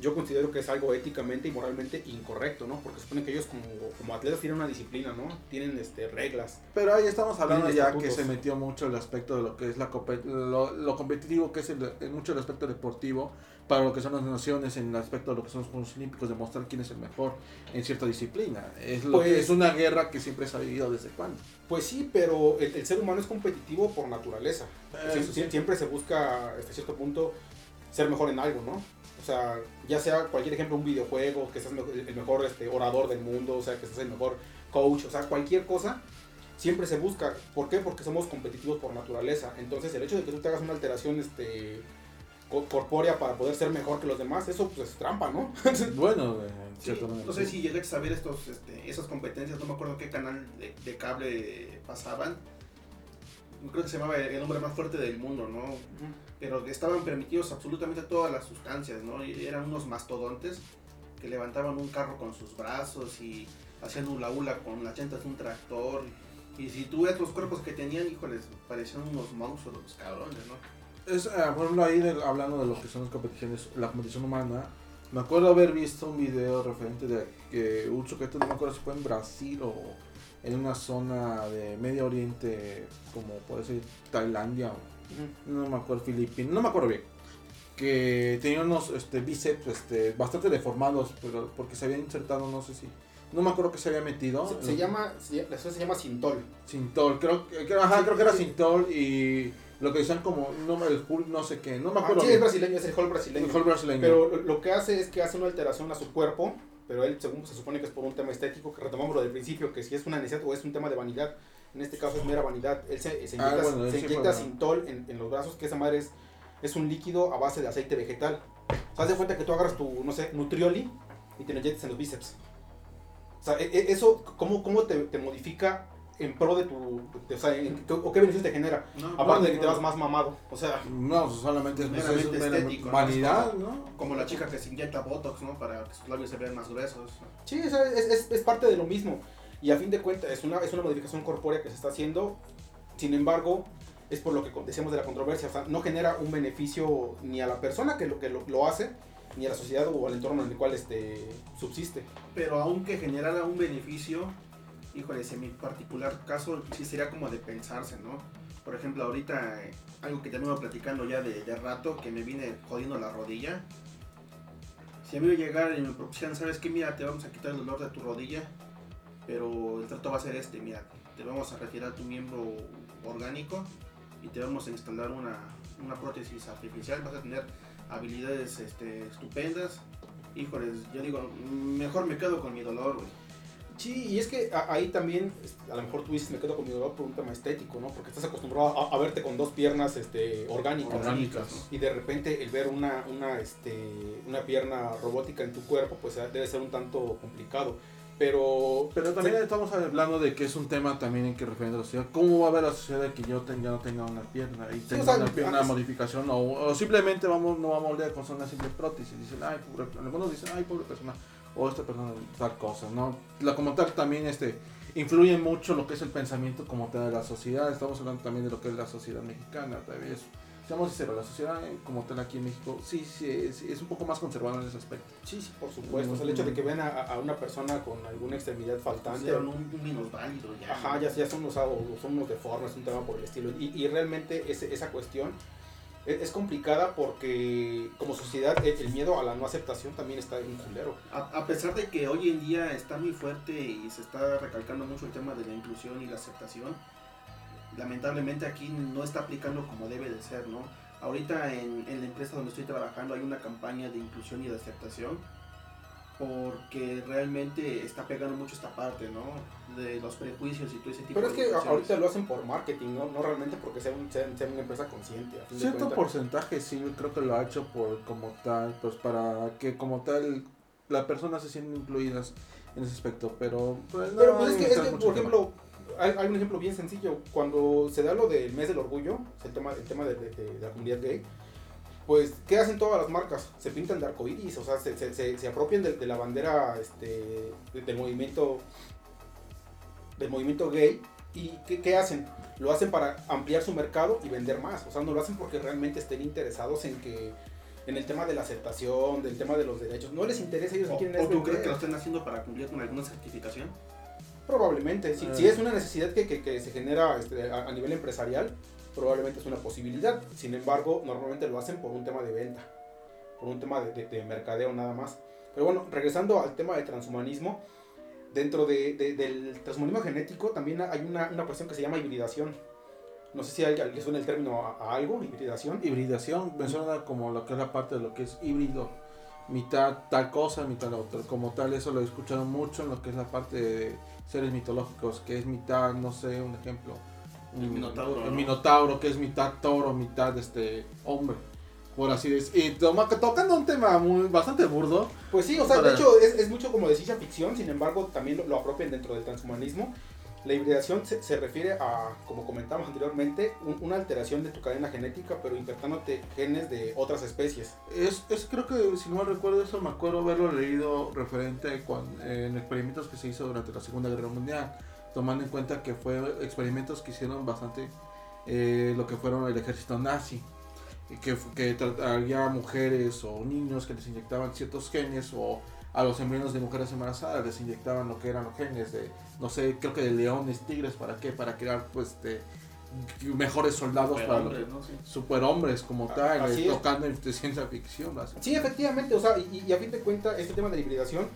yo considero que es algo éticamente y moralmente incorrecto, ¿no? Porque supone que ellos como, como atletas tienen una disciplina, ¿no? Tienen este, reglas. Pero ahí estamos hablando ya que se metió mucho el aspecto de lo que es la lo, competitivo, que es el, mucho el aspecto deportivo, para lo que son las naciones, en el aspecto de lo que son los Juegos Olímpicos, demostrar quién es el mejor en cierta disciplina. Es, lo que, pues es una guerra que siempre se ha vivido desde cuando. Pues sí, pero el, ser humano es competitivo por naturaleza. siempre, se busca, hasta cierto punto, ser mejor en algo, ¿no? O sea, ya sea cualquier ejemplo, un videojuego, que seas el mejor este, orador del mundo, o sea, que seas el mejor coach, o sea, cualquier cosa, siempre se busca. ¿Por qué? Porque somos competitivos por naturaleza. Entonces, el hecho de que tú te hagas una alteración este, corpórea para poder ser mejor que los demás, eso pues es trampa, ¿no? <laughs> bueno, no sé si llegué a saber estos, este, esas competencias, no me acuerdo qué canal de, cable pasaban. Creo que se llamaba el hombre más fuerte del mundo, ¿no? pero estaban permitidos absolutamente todas las sustancias, ¿no? Y eran unos mastodontes que levantaban un carro con sus brazos y hacían un hula con las llantas de un tractor. Y si tú ves los cuerpos que tenían, híjoles, parecían unos monstruos los cabrones, ¿no? Es, eh, por ejemplo, ahí de- hablando de lo que son las competiciones, la competición humana, me acuerdo haber visto un video referente de que un sujeto, no me acuerdo si fue en Brasil o en una zona de Medio Oriente, como puede ser Tailandia, o no me acuerdo, Filipinas, no me acuerdo bien, que tenía unos este, bíceps este, bastante deformados, pero porque se había insertado, no sé si, no me acuerdo que se había metido. Se, se llama, se, la ciudad se llama Sintol. Sintol, creo, que- creo- ajá, Sí, creo que era sí. Sintol y lo que decían como, no, el Hulk, no sé qué, no me Ah, acuerdo. sí, es brasileño, es el hall brasileño. El Hulk brasileño. Pero lo- lo que hace es que hace una alteración a su cuerpo, pero él según se supone que es por un tema estético, que retomamos lo del principio, que si es una necesidad o es un tema de vanidad, en este caso es mera vanidad, él se, se Ah, inyecta, bueno, él se sí inyecta Sintol en, en los brazos, que esa madre es, es un líquido a base de aceite vegetal. O sea, haz de cuenta que tú agarras tu, no sé, nutrioli y te lo inyectas en los bíceps. O sea, e- e- eso, ¿cómo, cómo te, te modifica en pro de tu, de- o sea, en- o qué beneficios te genera? No, Aparte no, de que te no. vas más mamado, o sea... No, solamente es, Meramente es mera estético, ¿no? vanidad, ¿no? Como la chica que se inyecta Botox, ¿no? Para que sus labios se vean más gruesos. Sí, o sea, es, es, es parte de lo mismo. Y a fin de cuentas, es una, es una modificación corpórea que se está haciendo. Sin embargo, es por lo que decíamos de la controversia. O sea, no genera un beneficio ni a la persona que lo, que lo, lo hace, ni a la sociedad o al entorno en el cual este, subsiste. Pero aunque generara un beneficio, híjoles, en mi particular caso sí sería como de pensarse, ¿no? Por ejemplo, ahorita algo que te vengo platicando ya de, rato, que me viene jodiendo la rodilla. Si a mí me llegara y me propusieran, ¿sabes qué? Mira, te vamos a quitar el dolor de tu rodilla, pero el trato va a ser este, mira, te vamos a retirar tu miembro orgánico y te vamos a instalar una, una prótesis artificial, vas a tener habilidades este, estupendas. Híjoles, yo digo, mejor me quedo con mi dolor, güey. Sí, y es que a- ahí también, a lo mejor tú dices, me quedo con mi dolor por un tema estético, ¿no? Porque estás acostumbrado a, a verte con dos piernas este, orgánicas. Orgánicas. ¿no? Y de repente el ver una, una, este, una pierna robótica en tu cuerpo, pues debe ser un tanto complicado. Pero, Pero también estamos hablando de que es un tema también en que refiere a la sociedad. ¿Cómo va a ver la sociedad de que yo ten- ya no tenga una pierna y tenga o sea, una, pierna, ah, una modificación? O, o simplemente vamos, no vamos a moldear con una simple prótesis. Dicen, ay, pobre, algunos dicen, ay, pobre persona. O esta persona, tal cosa, ¿no? La, como tal también este, influye mucho lo que es el pensamiento como tal de la sociedad. Estamos hablando también de lo que es la sociedad mexicana. Tal vez, seamos sinceros, la sociedad como tal aquí en México sí, sí, sí, es un poco más conservadora en ese aspecto. sí, sí, por supuesto. O sea, el hecho de que vean a, a una persona con alguna extremidad faltante. Consideran un, un minusválido ya. Ajá, ya, ya son unos, son unos deformes, un tema por el estilo. Y, y realmente ese- esa cuestión es, complicada porque como sociedad el, el miedo a la no aceptación también está en culero. A, a pesar de que hoy en día está muy fuerte y se está recalcando mucho el tema de la inclusión y la aceptación, lamentablemente aquí no está aplicando como debe de ser, ¿no? Ahorita en, en la empresa donde estoy trabajando hay una campaña de inclusión y de aceptación porque realmente está pegando mucho esta parte, ¿no? De los prejuicios y todo ese tipo Pero es de que a- cuestiones. ahorita lo hacen por marketing, no, no realmente porque sea, un- sea- sea una empresa consciente. a fin Cierto porcentaje sí, creo que lo ha hecho por como tal, pues para que como tal la persona se sienten incluidas en ese aspecto, pero pues, no Pero pues es que, es que, por ejemplo, hay, hay un ejemplo bien sencillo. Cuando se da lo del mes del orgullo, el tema, el tema de, de- de la comunidad gay, pues, ¿qué hacen todas las marcas? Se pintan de arcoíris, o sea, se, se, se, se apropian de, de la bandera este, de- del movimiento del movimiento gay. ¿Y qué, qué hacen? Lo hacen para ampliar su mercado y vender más. O sea, no lo hacen porque realmente estén interesados en que en el tema de la aceptación, del tema de los derechos. No les interesa, ellos lo ¿O, quieren o tú crees que lo están haciendo para cumplir con alguna certificación? Probablemente, si, Eh. si es una necesidad que, que- que se genera este, a, a nivel empresarial, probablemente es una posibilidad. Sin embargo, normalmente lo hacen por un tema de venta, por un tema de, de- de mercadeo nada más. Pero bueno, regresando al tema del transhumanismo, dentro de- de- del transhumanismo genético también hay una, una cuestión que se llama hibridación. No sé si alguien le suena el término a, a algo, hibridación. hibridación, me suena como lo que es la parte de lo que es híbrido, mitad tal cosa, mitad otra, como tal eso lo he escuchado mucho en lo que es la parte de seres mitológicos, que es mitad, no sé, un ejemplo, El minotauro, el ¿no? minotauro, que es mitad toro, mitad este hombre, por así decir, y toma- tocando un tema muy, bastante burdo, Pues sí, o sea, de Para- hecho es, es mucho como de ciencia ficción, sin embargo también lo, lo apropian dentro del transhumanismo. La hibridación se, se refiere a, como comentamos anteriormente, un- una alteración de tu cadena genética, pero insertándote genes de otras especies. Es, es creo que si no mal recuerdo eso me acuerdo haberlo leído referente cuan- en experimentos que se hizo durante la Segunda Guerra Mundial tomando en cuenta que fue experimentos que hicieron bastante eh, lo que fueron el ejército nazi, que, que había mujeres o niños que les inyectaban ciertos genes o a los embriones de mujeres embarazadas les inyectaban lo que eran los genes de, no sé, creo que de leones, tigres, ¿para qué? Para crear pues de mejores soldados para los superhombres como tal, así tocando en ciencia ficción. Sí, efectivamente, o sea, y, a fin de cuentas, este tema de hibridación,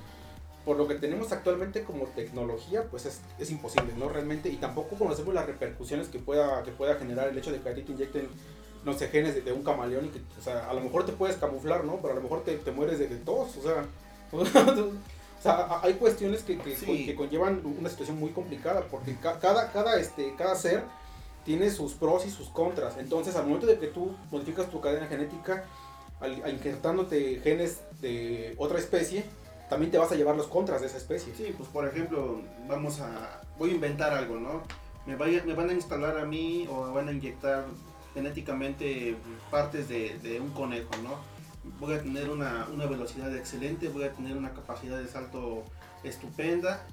por lo que tenemos actualmente como tecnología, pues es, es, imposible, ¿no? Realmente, y tampoco conocemos las repercusiones que pueda, que pueda generar el hecho de que a ti te inyecten, no sé, genes de, un camaleón y que, o sea, a lo mejor te puedes camuflar, ¿no? Pero a lo mejor te, te mueres de, tos, o sea... <laughs> o sea, hay cuestiones que, que, que, conllevan una situación muy complicada porque cada, cada, este, cada ser tiene sus pros y sus contras. Entonces, al momento de que tú modificas tu cadena genética, al, injertándote genes de otra especie, también te vas a llevar los contras de esa especie. Sí, pues por ejemplo, vamos a. Voy a inventar algo, ¿no? Me, vaya, me van a instalar a mí o me van a inyectar genéticamente partes de, de un conejo, ¿no? Voy a tener una, una velocidad excelente, voy a tener una capacidad de salto estupenda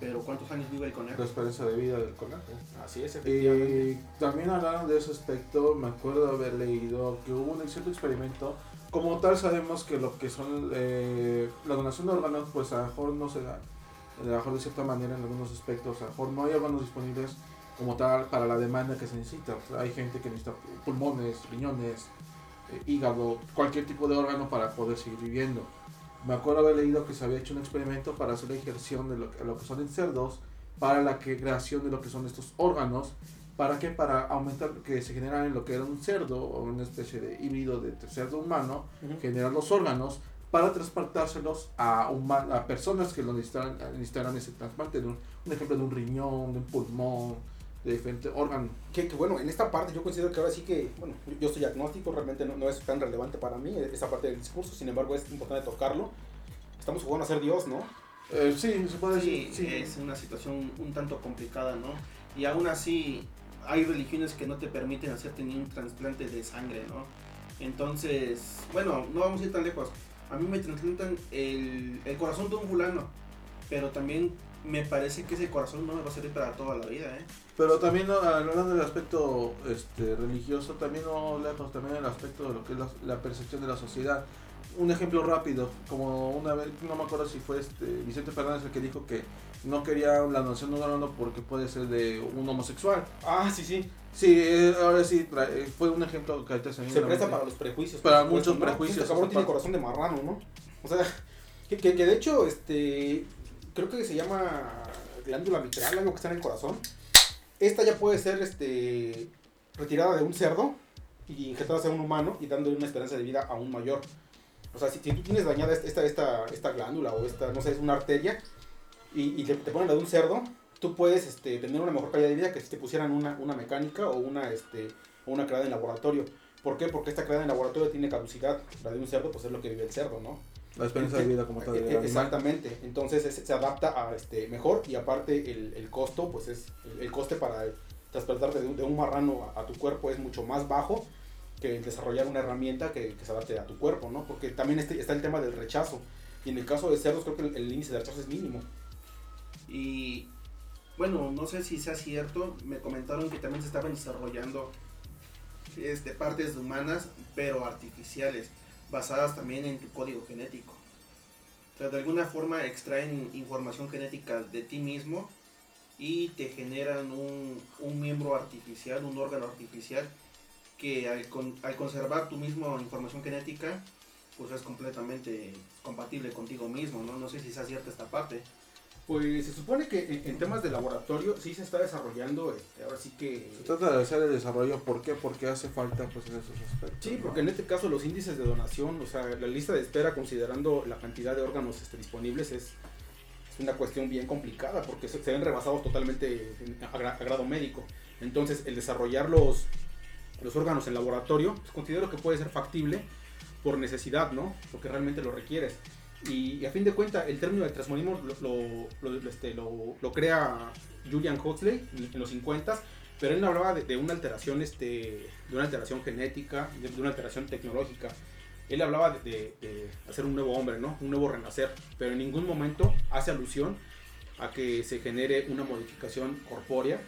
pero ¿cuántos años vive el conejo? La esperanza de vida del conejo. Así es, efectivamente. Y también hablaron de ese aspecto, me acuerdo haber leído que hubo un cierto experimento. Como tal sabemos que lo que son eh, la donación de órganos, pues a lo mejor no se da, a lo mejor de cierta manera en algunos aspectos, a lo mejor no hay órganos disponibles como tal para la demanda que se necesita. hay gente que necesita pulmones, riñones, eh, hígado, cualquier tipo de órgano para poder seguir viviendo me acuerdo haber leído que se había hecho un experimento para hacer la injerción de lo, que son en cerdos, para la creación de lo que son estos órganos, para que para aumentar que se generan en lo que era un cerdo o una especie de híbrido de cerdo humano, generar los órganos para transportárselos a, a personas que lo necesitaran, necesitaran ese trasplante, un, un ejemplo de un riñón, de un pulmón, de diferente órgano. Que, que, bueno, en esta parte yo considero que ahora sí que, bueno, yo soy agnóstico, realmente no, no, es tan relevante para mí esa parte del discurso, sin embargo es importante tocarlo. Estamos jugando a ser Dios, ¿no? Eh, sí, se puede decir. Sí, es una situación un tanto complicada, ¿no? Y aún así hay religiones que no te permiten hacerte ni un trasplante de sangre, ¿no? Entonces, bueno, no vamos a ir tan lejos. A mí me trasplantan el, el corazón de un fulano, pero también me parece que ese corazón no me va a servir para toda la vida, ¿eh? Pero también hablando del aspecto este, religioso, también no lejos, también el aspecto de lo que es la, percepción de la sociedad. Un ejemplo rápido, como una vez, no me acuerdo si fue este Vicente Fernández el que dijo que no quería la donación de un porque puede ser de un homosexual. Ah, sí, sí. Sí, eh, ahora sí, eh, fue un ejemplo que ahorita se Se presta para los prejuicios. Para muchos prejuicios. Este cabrón tiene corazón de marrano, ¿no? O sea, que, que, que de hecho, este, creo que se llama glándula mitral, algo que está en el corazón. Esta ya puede ser este, retirada de un cerdo y injetada a un humano y dándole una esperanza de vida aún mayor. O sea, si, tú tienes dañada esta, esta, esta glándula o esta, no sé, es una arteria y, te, ponen la de un cerdo, tú puedes este, tener una mejor calidad de vida que si te pusieran una, una mecánica o una, este, una creada en laboratorio. ¿Por qué? Porque esta creada en laboratorio tiene caducidad. La de un cerdo, pues es lo que vive el cerdo, ¿no? La experiencia de vida como tal. Eh, exactamente. Entonces se adapta a este mejor y aparte el, el costo, pues es el, coste para trasplantarte de un, de un marrano a, tu cuerpo es mucho más bajo que desarrollar una herramienta que, que, se adapte a tu cuerpo, ¿no? Porque también este, está el tema del rechazo. Y en el caso de cerdos creo que el, el índice de rechazo es mínimo. Y bueno, no sé si sea cierto, me comentaron que también se estaban desarrollando este, partes humanas, pero artificiales basadas también en tu código genético. O sea, de alguna forma extraen información genética de ti mismo y te generan un, un miembro artificial, un órgano artificial que al, al conservar tu misma información genética, pues es completamente compatible contigo mismo, ¿no? No sé si sea cierta esta parte. Pues se supone que en, temas de laboratorio sí se está desarrollando, este, ahora sí que... Se trata de hacer el desarrollo, ¿por qué? Porque hace falta pues en esos aspectos. Sí, porque en este caso los índices de donación, o sea, la lista de espera considerando la cantidad de órganos este, disponibles es, una cuestión bien complicada porque se, ven rebasados totalmente a, grado médico. Entonces el desarrollar los, los órganos en laboratorio, pues considero que puede ser factible por necesidad, ¿no? Porque realmente lo requieres. Y, a fin de cuentas, el término del transhumanismo lo, lo, este, lo, crea Julian Huxley en, los 50 pero él hablaba de, una alteración este, de una alteración genética, de, una alteración tecnológica. Él hablaba de, hacer un nuevo hombre, ¿no? Un nuevo renacer, pero en ningún momento hace alusión a que se genere una modificación corpórea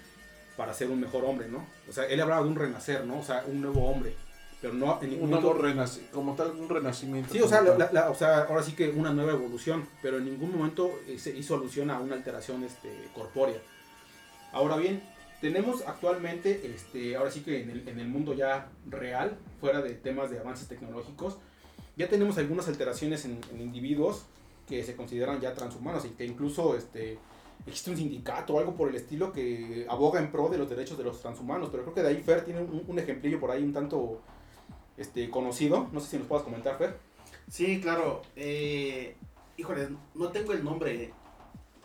para ser un mejor hombre, ¿no? O sea, él hablaba de un renacer, ¿no? O sea, un nuevo hombre. Pero no en ningún Un momento... como tal, un renacimiento. Sí, o sea, la- o sea, ahora sí que una nueva evolución, pero en ningún momento eh, se hizo alusión a una alteración este, corpórea. Ahora bien, tenemos actualmente, este, ahora sí que en el, en el mundo ya real, fuera de temas de avances tecnológicos, ya tenemos algunas alteraciones en, en individuos que se consideran ya transhumanos y que incluso este, existe un sindicato o algo por el estilo que aboga en pro de los derechos de los transhumanos, pero creo que de ahí Fer tiene un, un ejemplillo por ahí un tanto este, conocido, no sé si nos puedas comentar Fer. Sí, claro. Eh, híjole, no tengo el nombre.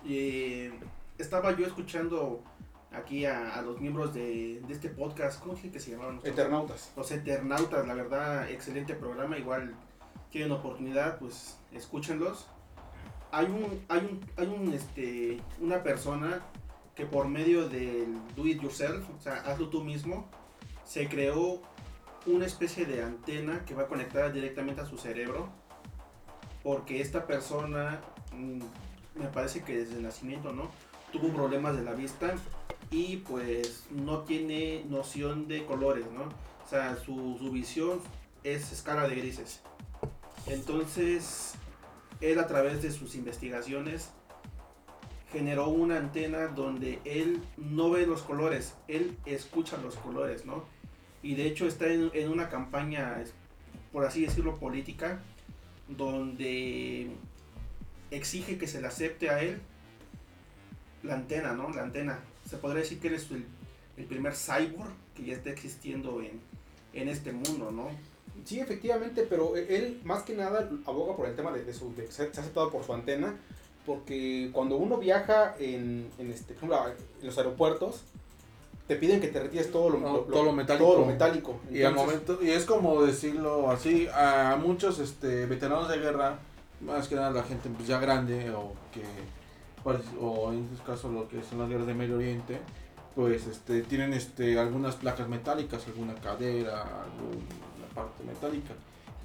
Eh, estaba yo escuchando aquí a, a los miembros de, de este podcast. ¿Cómo dije que se llamaban? Eternautas. Los Eternautas, la verdad, excelente programa. Igual tienen oportunidad, pues escúchenlos. Hay un, hay un, hay un, este, una persona que por medio del do it yourself, o sea, hazlo tú mismo, se creó una especie de antena que va conectada directamente a su cerebro. Porque esta persona, mm, me parece que desde el nacimiento, ¿no? Tuvo problemas de la vista y pues no tiene noción de colores, ¿no? O sea, su, su visión es escala de grises. Entonces, él a través de sus investigaciones generó una antena donde él no ve los colores, él escucha los colores, ¿no? Y de hecho está en, en una campaña, por así decirlo, política, donde exige que se le acepte a él la antena, ¿no? La antena. Se podría decir que él es el, el primer cyborg que ya está existiendo en, en este mundo, ¿no? Sí, efectivamente, pero e- él más que nada aboga por el tema de, de su, de se ha aceptado por su antena, porque cuando uno viaja en, en este, en los aeropuertos, te piden que te retires todo lo, No, lo- todo lo metálico. todo lo metálico. Y al momento, y es como decirlo así, a muchos este, veteranos de guerra, más que nada la gente pues, ya grande o que, pues, o en este caso lo que son las guerras de Medio Oriente, pues este, tienen este, algunas placas metálicas, alguna cadera, alguna parte metálica.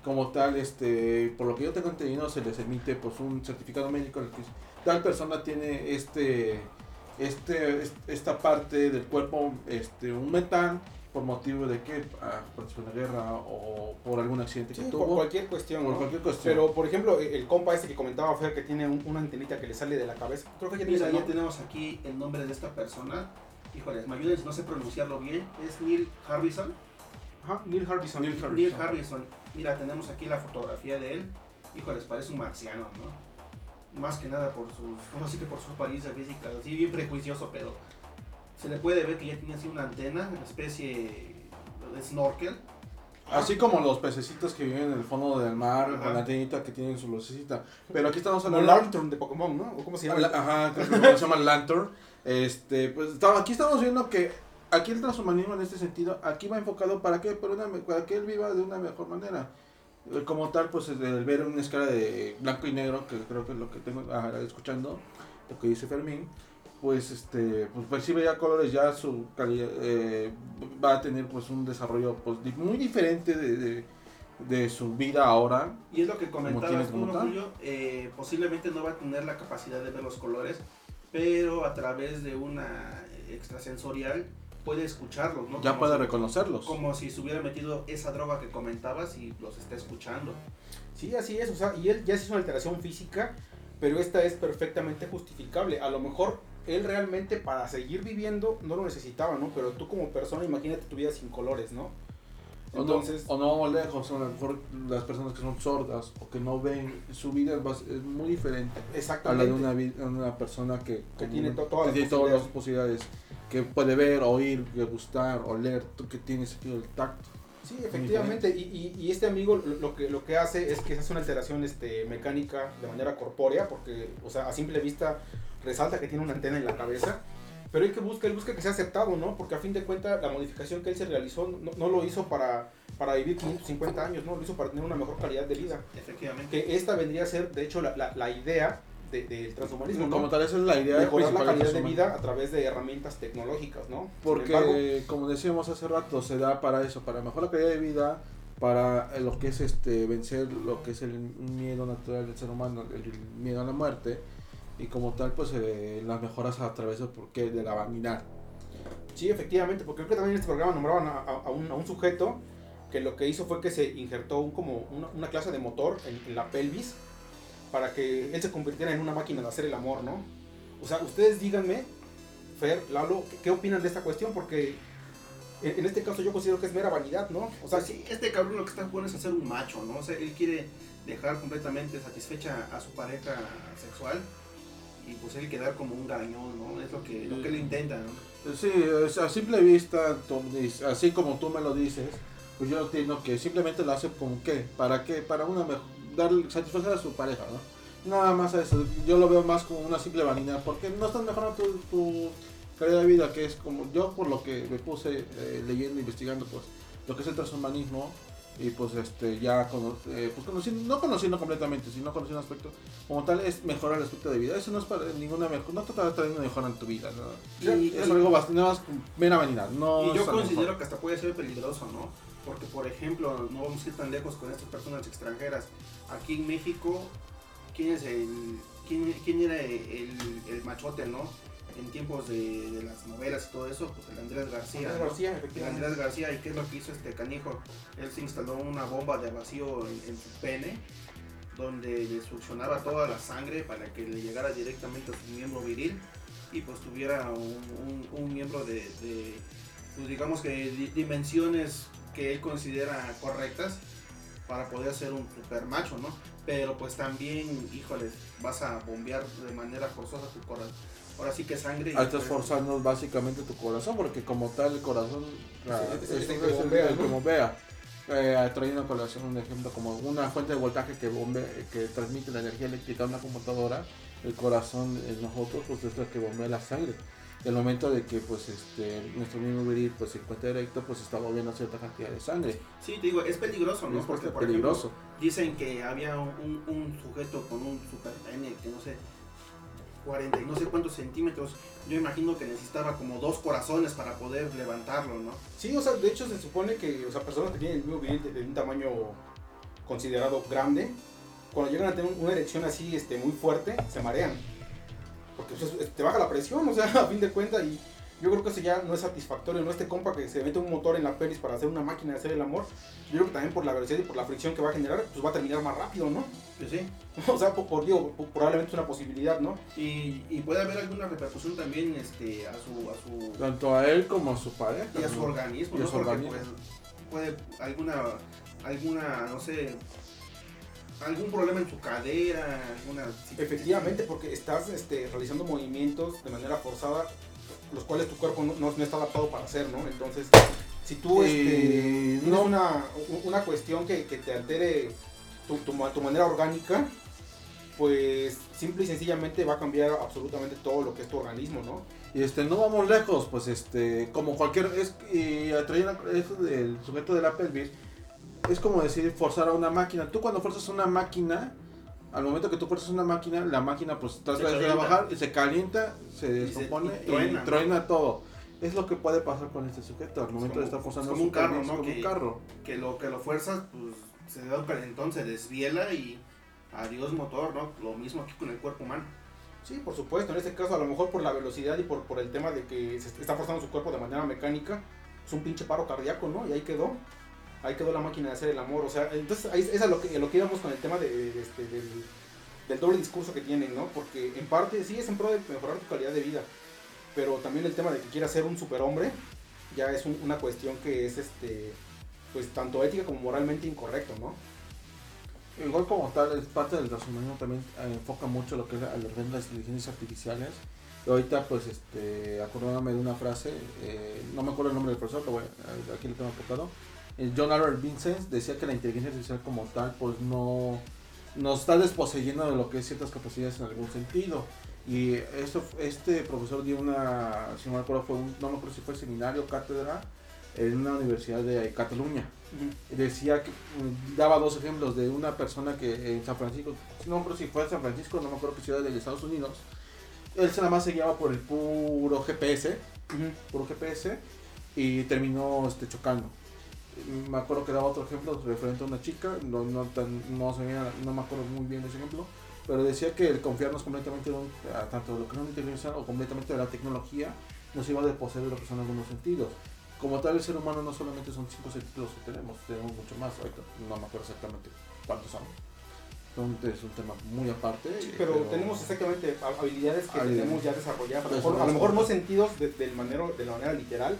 Como tal, este, por lo que yo tengo entendido, se les emite pues un certificado médico en el que tal persona tiene este, este, est- esta parte del cuerpo, este, un metal por motivo de que ah, participó en la guerra o por algún accidente sí, que por tuvo, cualquier cuestión, por ¿no? cualquier cuestión. Pero, por ejemplo, e- el compa este que comentaba Fer que tiene un- una antenita que le sale de la cabeza, creo que ya Mira, tenemos aquí el nombre de esta persona. Híjoles, me ayuden si no sé pronunciarlo bien. Es Neil Harbison. Ajá, Neil Harbison. Neil Harbison. Neil Harbison. Mira, tenemos aquí la fotografía de él. Híjoles, parece un marciano, ¿no? Más que nada por su, no sé que por su apariencia física, así bien prejuicioso, pero se le puede ver que ya tiene así una antena, una especie de snorkel. Así como los pececitos que viven en el fondo del mar, Ajá. con la antenita que tienen su lucecita. Pero aquí estamos Como hablando... Lantern de Pokémon, ¿no? ¿O cómo se llama? La- Ajá, creo que se llama Lantern. Este, pues aquí estamos viendo que aquí el transhumanismo en este sentido, aquí va enfocado para que, para, una me- para que él viva de una mejor manera. Eh, Como tal, pues el ver una escala de blanco y negro, que creo que es lo que tengo ah, escuchando, lo que dice Fermín, pues este, pues percibe ya colores, ya su calidad, eh, va a tener pues un desarrollo pues muy diferente de, de, de su vida ahora. Y es lo que comentabas tú. Julio, eh, posiblemente no va a tener la capacidad de ver los colores, pero a través de una extrasensorial puede escucharlos, ¿no? Ya Como puede si- reconocerlos. Como si se hubiera metido esa droga que comentabas y los está escuchando. Sí, así es, o sea, y él ya hizo una alteración física, pero esta es perfectamente justificable. A lo mejor él realmente para seguir viviendo no lo necesitaba, ¿no? Pero tú como persona, imagínate tu vida sin colores, ¿no? Entonces, o no, o no lejos, a lo mejor las personas que son sordas o que no ven, su vida es, muy diferente a la exactamente. de una, una persona que, Que tiene to- todas que las tiene todas las posibilidades. Que puede ver, oír, gustar, oler, tú que tienes sentido del tacto. Sí, efectivamente. Y, y- y este amigo lo, que, lo que hace es que hace una alteración este, mecánica de manera corpórea, porque, o sea, a simple vista resalta que tiene una antena en la cabeza. Pero hay que buscar, él busca que sea aceptado, ¿no? Porque a fin de cuentas la modificación que él se realizó no, no lo hizo para, para vivir 550 años, ¿no? Lo hizo para tener una mejor calidad de vida. Efectivamente. Que esta vendría a ser, de hecho, la, la, la idea de- del transhumanismo, ¿no? Como tal, esa es la idea Mejorar la calidad de transhumanismo. vida a través de herramientas tecnológicas, ¿no? Porque, embargo, como decíamos hace rato, se da para eso, para mejorar la calidad de vida, para eh, lo que es este vencer lo que es el miedo natural del ser humano, el miedo a la muerte, y como tal pues eh, las mejoras a través de, porque de la vanidad. Sí, efectivamente, porque creo que también en este programa nombraban a, a, un, a un, sujeto que lo que hizo fue que se injertó un, como una, una clase de motor en, en, la pelvis para que él se convirtiera en una máquina de hacer el amor, ¿no? O sea, ustedes díganme, Fer, Lalo, ¿qué opinan de esta cuestión? Porque en, en este caso yo considero que es mera vanidad, ¿no? O sea, sí, este cabrón lo que está jugando es hacer un macho, ¿no? O sea, él quiere dejar completamente satisfecha a su pareja sexual y pues él quedar como un gañón, ¿no? Es lo que, lo que él intenta, ¿no? Sí, a simple vista, así como tú me lo dices, pues yo entiendo que simplemente lo hace como qué, para qué, para una dar satisfacer a su pareja, ¿no? Nada más eso, yo lo veo más como una simple vanidad, porque no estás mejorando tu, tu calidad de vida, que es como yo por lo que me puse eh, leyendo, investigando, pues lo que es el transhumanismo, y pues este ya eh, pues conociendo, no conociendo completamente, sino conociendo aspecto como tal es mejorar el aspecto de vida. Eso no es para ninguna mejor, no trata de una mejora en tu vida, ¿no? Y, es algo bastante más mera vanidad, no Y yo considero que hasta puede ser peligroso, ¿no? Porque por ejemplo, no vamos a ir tan lejos con estas personas extranjeras. Aquí en México, ¿quién es el quién, quién era el, el machote, no? en tiempos de, de, las novelas y todo eso, pues el Andrés García. Andrés ¿no? García, efectivamente. El Andrés García, ¿y qué es lo que hizo este canijo? Él se instaló una bomba de vacío en, en, su pene, donde le succionaba toda la sangre para que le llegara directamente a su miembro viril y pues tuviera un, un, un miembro de, de pues digamos que dimensiones que él considera correctas para poder ser un super macho, ¿no? Pero pues también, híjoles, vas a bombear de manera forzosa tu corazón ahora sí que sangre. Ah, estás forzando básicamente tu corazón, porque como tal el corazón ah, es, el, bombea, el que bombea. Eh, trayendo a colación un ejemplo como una fuente de voltaje que bombe, que transmite la energía eléctrica a una computadora, el corazón en nosotros pues es lo que bombea la sangre. El momento de que pues este nuestro mismo viril pues se encuentra directo pues está moviendo cierta cantidad de sangre. Sí, te digo, es peligroso, ¿no? Es Porque por peligroso. ejemplo, dicen que había un, un sujeto con un super pene que no sé 40 y no sé cuántos centímetros. Yo imagino que necesitaba como dos corazones para poder levantarlo, ¿no? Sí, o sea, de hecho se supone que, o sea, personas que tienen el mismo viril de, de un tamaño considerado grande, cuando llegan a tener una erección así este, muy fuerte, se marean. Porque pues, te baja la presión, o sea, <laughs> a fin de cuentas, y yo creo que eso ya no es satisfactorio, ¿no? Este compa que se mete un motor en la pelis para hacer una máquina de hacer el amor, yo creo que también por la velocidad y por la fricción que va a generar, pues va a terminar más rápido, ¿no? Pues sí. <laughs> O sea, por, por digo, probablemente es una posibilidad, ¿no? Y, y, puede haber alguna repercusión también este, a, su, a su... Tanto a él como a su pareja. Y a su organismo, y ¿no? a su Porque organismo. pues, puede alguna, alguna, no sé, algún problema en su cadera, alguna... Efectivamente, porque estás este, realizando movimientos de manera forzada, los cuales tu cuerpo no, no, no está adaptado para hacer, ¿no? Entonces, si tú este, Eh, tienes no. una, una cuestión que, que te altere tu, tu, tu manera orgánica, pues simple y sencillamente va a cambiar absolutamente todo lo que es tu organismo, ¿no? Y este, no vamos lejos, pues este, como cualquier, es, y trayendo eso del sujeto de la pelvis, es como decir forzar a una máquina. Tú cuando fuerzas una máquina, al momento que tú fuerzas una máquina, la máquina pues trata de trabajar y se calienta, se se- descompone y y truena, truena, ¿no? todo. Es lo que puede pasar con este sujeto al momento como- de estar forzando como un carro, ¿no? como Que- un carro. que lo que lo fuerzas, pues se da un calentón, se desviela y adiós motor, ¿no? Lo mismo aquí con el cuerpo humano. Sí, por supuesto, en este caso a lo mejor por la velocidad y por, por el tema de que se está forzando su cuerpo de manera mecánica, es un pinche paro cardíaco, ¿no? Y ahí quedó. Ahí quedó la máquina de hacer el amor. O sea, entonces ahí es a lo que, a íbamos con el tema de, de este, del, doble discurso que tienen, ¿no? Porque en parte sí es en pro de mejorar tu calidad de vida, pero también el tema de que quiera ser un superhombre ya es un- una cuestión que es este pues tanto ética como moralmente incorrecto, ¿no? Igual como tal, es parte del transhumanismo también eh, enfoca mucho lo que es que es las inteligencias artificiales. Y ahorita, pues, este, acordándome de una frase, eh, no me acuerdo el nombre del profesor, pero bueno, eh, aquí lo tengo apuntado. Eh, John Albert Vincent decía que la inteligencia artificial como tal, pues, no nos está desposeyendo de lo que es ciertas capacidades en algún sentido. Y esto, este profesor dio una, si no me acuerdo, fue un, no me acuerdo si fue seminario, cátedra, en una universidad de Cataluña decía que mm, daba dos ejemplos de una persona que en San Francisco, no me acuerdo si fue en San Francisco, no me acuerdo qué ciudad de Estados Unidos, él se nada más se guiaba por el puro GPS, puro GPS, y terminó este, chocando. Me acuerdo que daba otro ejemplo referente a una chica, no, no, tan, no, se veía- no me acuerdo muy bien de ese ejemplo, pero decía que el confiarnos completamente en un- a tanto lo que es una inteligencia o completamente de la tecnología nos iba a desposeer de lo que son algunos sentidos. Como tal, el ser humano no solamente son cinco sentidos que tenemos, tenemos mucho más. Ahorita no me acuerdo exactamente cuántos son. Entonces, es un tema muy aparte. Sí, pero, tenemos exactamente ha- habilidades que Habilidades. tenemos ya desarrolladas. A lo mejor, no a lo es mejor no sentidos de, del manero- de la manera literal,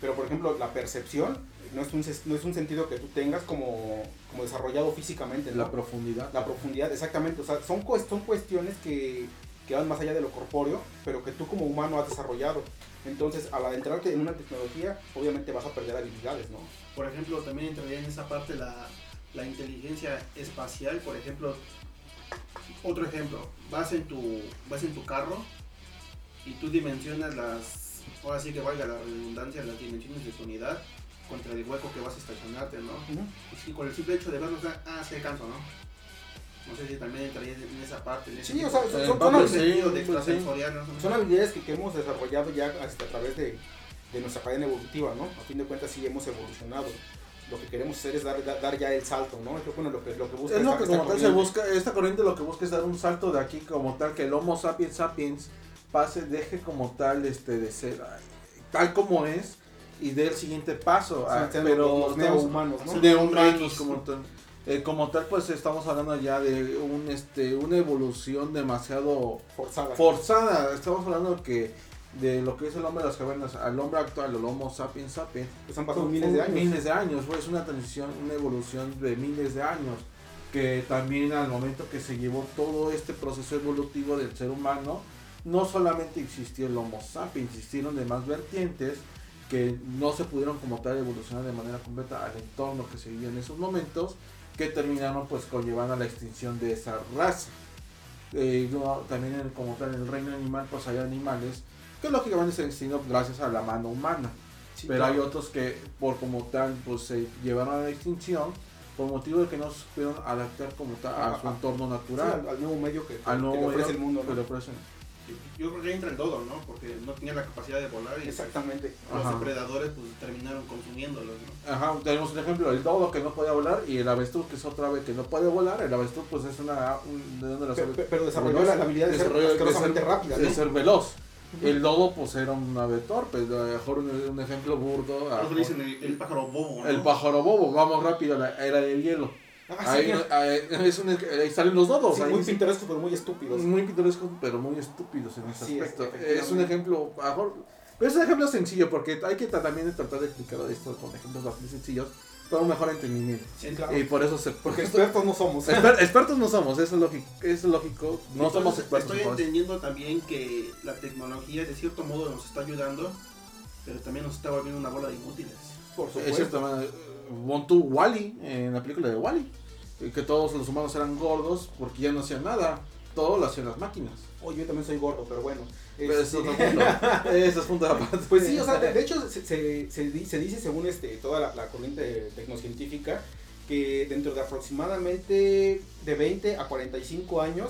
pero por ejemplo la percepción no es un, no es un sentido que tú tengas como, como desarrollado físicamente. ¿no? la profundidad. La profundidad, exactamente. O sea, son, son cuestiones que, que van más allá de lo corpóreo, pero que tú como humano has desarrollado. Entonces, al adentrarte en una tecnología, obviamente vas a perder habilidades, ¿no? Por ejemplo, también entraría en esa parte la, la inteligencia espacial. Por ejemplo, otro ejemplo, vas en tu, vas en tu carro y tú dimensionas las, ahora sí que valga la redundancia, las dimensiones de tu unidad contra el hueco que vas a estacionarte, ¿no? Y si con el simple hecho de verlo, o sea, ah, sí alcanzo, ¿no? No sé si también entraría en esa parte. En ese Sí, tipo o sea, son- son, son- sí, de sí. ¿no? son habilidades que, que hemos desarrollado ya hasta a través de, de nuestra cadena evolutiva, ¿no? A fin de cuentas sí hemos evolucionado. Lo que queremos hacer es dar, dar, dar ya el salto, ¿no? Es lo, bueno, lo que, lo que busca Es lo esta- que esta tal se corriente. busca, esta corriente lo que busca es dar un salto de aquí como tal, que el Homo sapiens sapiens pase, deje como tal este de ser ay, tal como es y dé el siguiente paso. O sea, ah, pero los, los estamos- neohumanos, ¿no? de humanos X. como tal. Eh, como tal, pues estamos hablando ya de un este una evolución demasiado Forzada. forzada. Estamos hablando que de lo que es el hombre de las cavernas al hombre actual, el Homo sapiens sapiens, Pues han pasado miles de años. Miles de años, fue es una transición, una evolución de miles de años. Que también al momento que se llevó todo este proceso evolutivo del ser humano, no solamente existió el Homo sapiens, existieron demás vertientes que no se pudieron como tal evolucionar de manera completa al entorno que se vivía en esos momentos, que terminaron pues conllevando a la extinción de esa raza. Eh, no, también en- como tal en el reino animal pues hay animales que lógicamente se extinguieron gracias a la mano humana. Sí, Pero claro. hay otros que por como tal pues se llevaron a la extinción por motivo de que no se supieron adaptar como tal a su Ajá. entorno Sí, natural. al, al nuevo medio que, al que nuevo le ofrece medio el mundo, que ¿no? le ofrecen. Yo creo que entra el dodo, ¿no? Porque no tenía la capacidad de volar y Exactamente. los Ajá. depredadores pues terminaron consumiéndolos, ¿no? Ajá, tenemos un ejemplo, el dodo que no podía volar y el avestruz que es otra ave que no puede volar. El avestruz pues es una... Un, ¿De dónde la Pe- sabe? pe- Pero desarrolló Veloz. la, habilidad de ser de asquerosamente ser- rápida, de ser veloz. El dodo pues era un ave torpe, a lo mejor un, un ejemplo burdo. a dicen el, el pájaro bobo, ¿no? El pájaro bobo, vamos rápido, la era de hielo. Ah, ahí, sí, ahí- <laughs> es un- ahí salen los dodos. sí, ahí muy pintorescos, pero muy estúpidos. muy pintorescos, pero muy estúpidos en ese es, aspecto. Es, un ejemplo, mejor- pero es un ejemplo sencillo, porque hay que también tratar de explicar esto con ejemplos bastante sencillos, para un mejor entendimiento. Sí, claro. Y por eso se... Porque expertos no somos. Exper- expertos no somos, eso es lógico, eso es lógico no Entonces, somos expertos. Estoy entendiendo también que la tecnología de cierto modo nos está ayudando, pero también nos está volviendo una bola de inútiles. Por Es supuesto. cierto, man, Pon tú Wally, en la película de Wally, que todos los humanos eran gordos porque ya no hacían nada, todo lo hacían las máquinas. Oye, yo también soy gordo, pero bueno. Pero Este, eso es otro punto. <laughs> Eso es punto de aparte. Pues sí, o sea, de, de hecho se, se, se di- se dice según este, toda la, la corriente tecnocientífica que dentro de aproximadamente de 20 a 45 años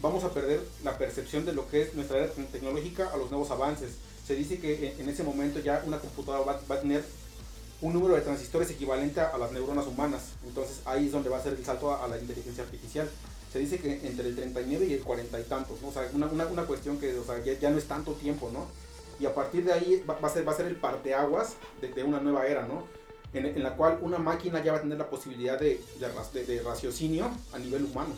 vamos a perder la percepción de lo que es nuestra era tec- tecnológica a los nuevos avances. Se dice que en, en ese momento ya una computadora va, va a tener un número de transistores equivalente a las neuronas humanas. Entonces ahí es donde va a ser el salto a, a la inteligencia artificial. Se dice que entre el 39 y el 40 y tantos, ¿no? O sea, una, una, una cuestión que o sea, ya, ya no es tanto tiempo, ¿no? y a partir de ahí va, va a, ser, va a ser el parteaguas de, de una nueva era, ¿no? En, en la cual una máquina ya va a tener la posibilidad de, de, de- de raciocinio a nivel humano.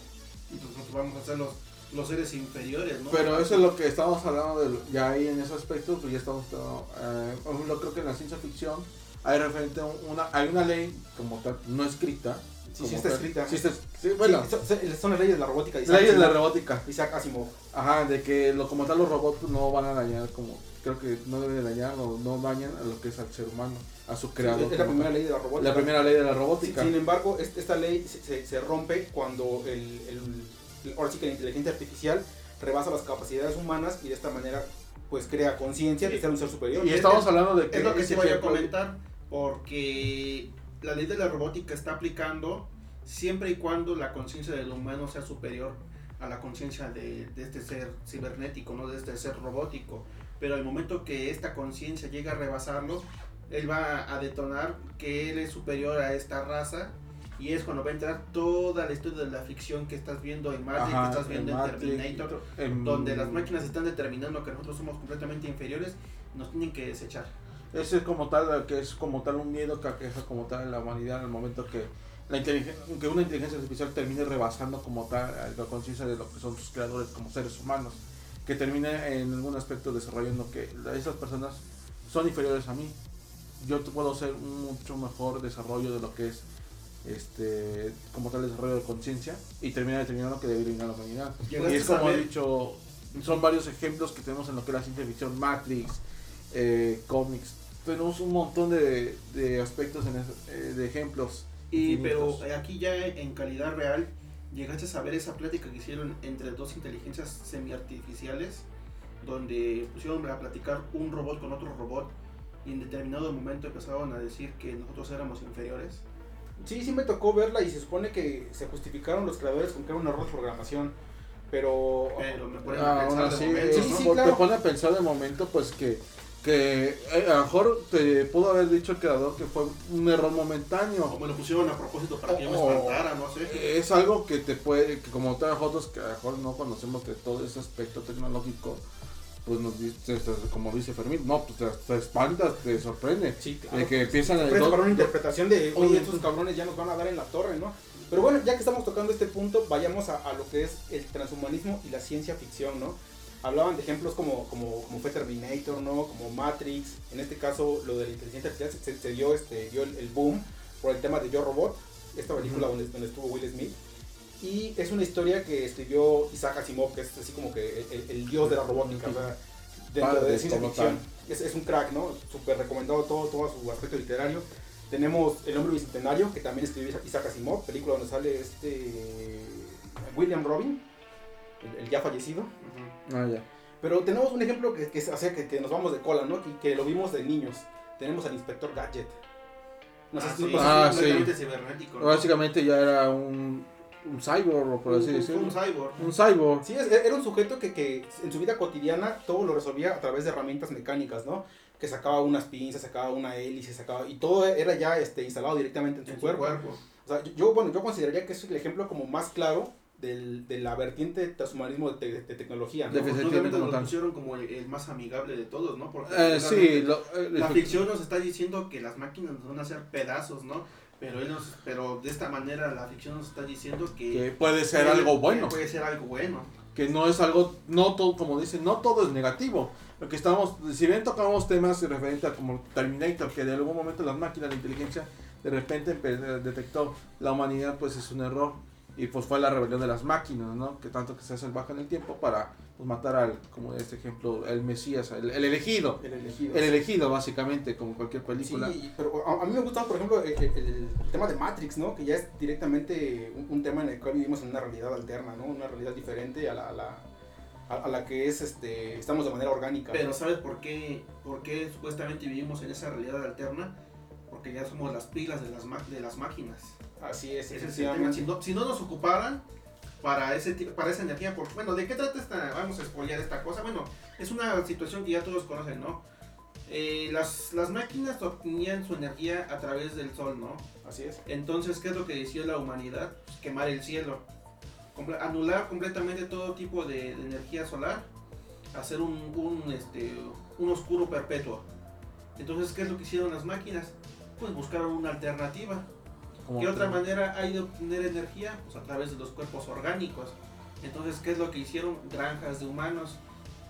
Entonces nosotros vamos a ser los, los seres inferiores, ¿no? Pero eso es lo que estamos hablando de, ya ahí en ese aspecto, pues ya estamos, eh, ejemplo, creo que en la ciencia ficción hay referente a una, hay una ley como tal, no escrita. Sí, sí está tal. escrita. Sí está- sí, bueno, Sí, son, son las leyes de la robótica. de leyes de la robótica. Isaac Asimov. Ajá, de que lo, como tal los robots no van a dañar, como creo que no deben dañar o no dañan a lo que es al ser humano, a su creador. es la primera tal. ley de la robótica. La primera ley de la robótica. Sin embargo, es- esta ley se, se- se rompe cuando el, el- el- ahora sí que la inteligencia artificial rebasa las capacidades humanas y de esta manera pues crea conciencia de ser un ser superior. y estamos hablando de que Es lo que te voy a comentar, porque la ley de la robótica está aplicando siempre y cuando la conciencia del humano sea superior a la conciencia de, de este ser cibernético, no de este ser robótico. Pero al momento que esta conciencia llega a rebasarlo, él va a detonar que él es superior a esta raza Y es cuando va a entrar toda la historia de la ficción que estás viendo en Matrix, Ajá, que estás viendo en, Matrix, Terminator, en- donde las máquinas están determinando que nosotros somos completamente inferiores, nos tienen que desechar. Ese es como tal, que es como tal un miedo que aqueja como tal la humanidad en el momento que la inteligen- que una inteligencia artificial termine rebasando como tal la conciencia de lo que son sus creadores como seres humanos, que termine en algún aspecto desarrollando que esas personas son inferiores a mí. Yo puedo hacer un mucho mejor desarrollo de lo que es este como tal desarrollo de conciencia y termina determinando que debería ir a la humanidad. Y Llegaste es a como he dicho, son varios ejemplos que tenemos en lo que es la ciencia ficción, Matrix, eh, cómics. Tenemos un montón de, de aspectos, en eh, de ejemplos. Y infinitos. pero eh, aquí ya en calidad real, llegaste a saber esa plática que hicieron entre dos inteligencias semi-artificiales, donde pusieron a platicar un robot con otro robot y en determinado momento empezaron a decir que nosotros éramos inferiores. Sí, sí me tocó verla y se supone que se justificaron los creadores con que era un error de programación. Pero. Pero me ponen Ah, a aún pensar de momento, eh, ¿no? sí, te claro. pone a pensar de momento pues que, que eh, a lo mejor te pudo haber dicho el creador que fue un error O momentáneo. me lo pusieron a propósito para que yo me espantara, no sé. Es algo que te puede, que como nosotros que a lo mejor no conocemos de todo ese aspecto tecnológico, pues nos dice, como dice Fermín, no, pues te, te espantas, te sorprende. Sí, De que empiezan a para una interpretación de, oye, estos cabrones ya nos van a dar en la torre, ¿no? Pero bueno, ya que estamos tocando este punto, vayamos a, a lo que es el transhumanismo y la ciencia ficción, ¿no? Hablaban de ejemplos como, como, como fue Terminator, ¿no? Como Matrix. En este caso, lo de la inteligencia artificial se, se dio, este, dio el, el boom por el tema de Yo Robot, esta película Ujú. donde, donde estuvo Will Smith. Y es una historia que escribió Isaac Asimov, que es así como que el, el- dios de la robótica, o sea, dentro Padre, de ciencia ficción. Es, es un crack, ¿no? Súper recomendado todo, todo su aspecto literario. Tenemos El Hombre Bicentenario, que también escribió Isaac Asimov, película donde sale este William Robin, el, el ya fallecido. Ah, ya. Pero tenemos un ejemplo que, que, es- o sea, que, que nos vamos de cola, ¿no? Que, que lo vimos de niños. Tenemos al Inspector Gadget. No sé Ah, si sí, tú- Ah, cibernético. ¿no? Básicamente ya era un, un cyborg, por así Un- decirlo. un cyborg. Un cyborg. Sí, es- era un sujeto que, que en su vida cotidiana todo lo resolvía a través de herramientas mecánicas, ¿no? Que sacaba unas pinzas, sacaba una hélice, sacaba... Y todo era ya este, instalado directamente en su, En su cuerpo. cuerpo. O sea, yo- yo, bueno, yo consideraría que es el ejemplo como más claro del, de la vertiente de transhumanismo de, te- de tecnología, ¿no? De- Definitivamente lo pusieron como el, el más amigable de todos, ¿no? Porque Eh, sí, lo, eh, la ficción nos está diciendo que las máquinas nos van a hacer pedazos, ¿no? Pero, él nos- pero de esta manera la ficción nos está diciendo que, que puede ser algo bueno. Puede ser algo bueno. que no es algo, no todo, como dicen, no todo es negativo. Lo que estamos, si bien tocamos temas referentes a como Terminator, que de algún momento las máquinas de inteligencia de repente empe- detectó la humanidad, pues es un error. Y pues fue la rebelión de las máquinas, ¿no? Que tanto que se hace el baja en el tiempo para pues, matar al, como este ejemplo, el Mesías, el, el elegido. El elegido. El elegido, básicamente, como cualquier película. Sí, pero a, a mí me gusta, por ejemplo, el, el- el tema de Matrix, ¿no? Que ya es directamente un, un tema en el cual vivimos en una realidad alterna, ¿no? Una realidad diferente a la, a la, a, a la que es, este, estamos de manera orgánica. Pero. ¿sabes por qué, por qué supuestamente vivimos en esa realidad alterna? Porque ya somos las pilas de las, ma- de las máquinas. Así es, Ese es el tema. Si no, si no nos ocuparan para ese para esa energía, por, bueno, ¿de qué trata esta? Vamos a spoilear esta cosa. Bueno, es una situación que ya todos conocen, ¿no? Eh, las, las máquinas obtenían su energía a través del sol, ¿no? Así es. Entonces, ¿qué es lo que decidió la humanidad? Pues, quemar el cielo. Comple- anular completamente todo tipo de, de energía solar. Hacer un, un, este, un oscuro perpetuo. Entonces, ¿qué es lo que hicieron las máquinas? Pues buscaron una alternativa. Como ¿Qué que- otra manera hay de obtener energía? Pues a través de los cuerpos orgánicos. Entonces, ¿qué es lo que hicieron? Granjas de humanos,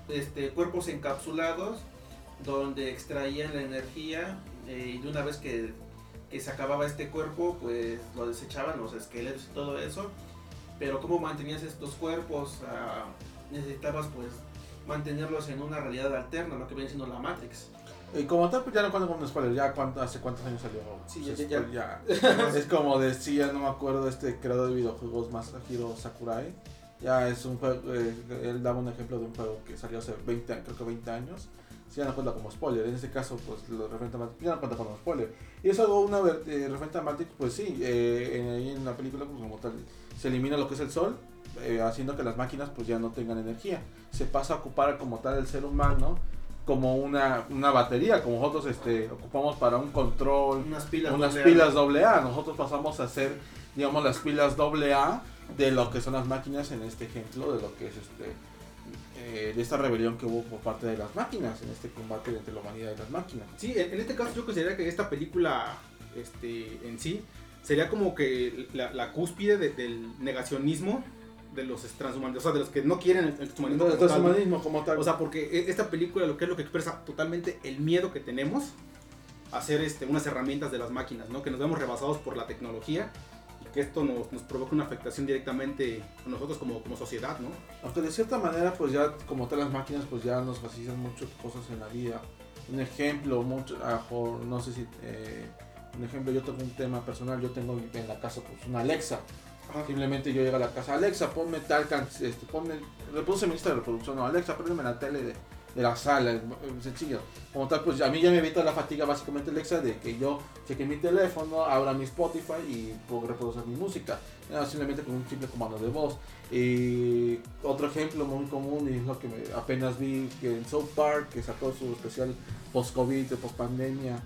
este, cuerpos encapsulados, donde extraían la energía eh, y de una vez que, que se acababa este cuerpo, pues lo desechaban los esqueletos y todo eso. Pero ¿cómo mantenías estos cuerpos? Ah, necesitabas pues mantenerlos en una realidad alterna, lo que viene siendo la Matrix. Y como tal, pues ya no cuento con un spoiler, ya cuánto, hace cuántos años salió. Sí, Pues, ya- ya- spoiler, ya. es como decía, no me acuerdo, este creador de videojuegos Masahiro Sakurai. Ya es un juego, eh, él daba un ejemplo de un juego que salió hace 20, años, creo que 20 años. Sí, ya no cuenta como spoiler. En este caso, pues lo referente a ya no cuenta como spoiler. Y es algo, una eh, referente a Matrix, pues sí, eh, en, ahí en la película, pues como tal, se elimina lo que es el sol, eh, haciendo que las máquinas, pues ya no tengan energía. Se pasa a ocupar como tal el ser humano como una, una batería, como nosotros este, ocupamos para un control, Unas pilas. unas doble A. pilas doble A. Nosotros pasamos a ser digamos, las pilas AA de lo que son las máquinas en este ejemplo, de lo que es este eh, de esta rebelión que hubo por parte de las máquinas, en este combate entre la humanidad y las máquinas. Sí, en este caso yo considero que esta película este, en sí sería como que la, cúspide del negacionismo de los transhumanos, o sea, de los que no quieren el, transhumanismo, como, transhumanismo como, tal. O sea, porque e, esta película lo que es lo que expresa totalmente el miedo que tenemos a hacer este, unas herramientas de las máquinas, ¿no? Que nos vemos rebasados por la tecnología y que esto nos, nos provoca una afectación directamente a nosotros como, como sociedad, ¿no? Aunque de cierta manera, pues ya como tal las máquinas, pues ya nos facilitan muchas cosas en la vida. Un ejemplo, mucho, no sé si... Eh, un ejemplo, yo tengo un tema personal, yo tengo en la casa pues una Alexa. Simplemente yo llego a la casa, Alexa, ponme tal canción, este, ponme, reproduce mi lista de reproducción, no, Alexa, préndeme la tele de, de la sala, sencillo. Como tal, pues a mí ya me evita la fatiga básicamente Alexa de que yo cheque mi teléfono, abra mi Spotify y puedo reproducir mi música. simplemente con un simple comando de voz. Y otro ejemplo muy común y es lo que apenas vi que en South Park, que sacó su especial post-COVID, post-pandemia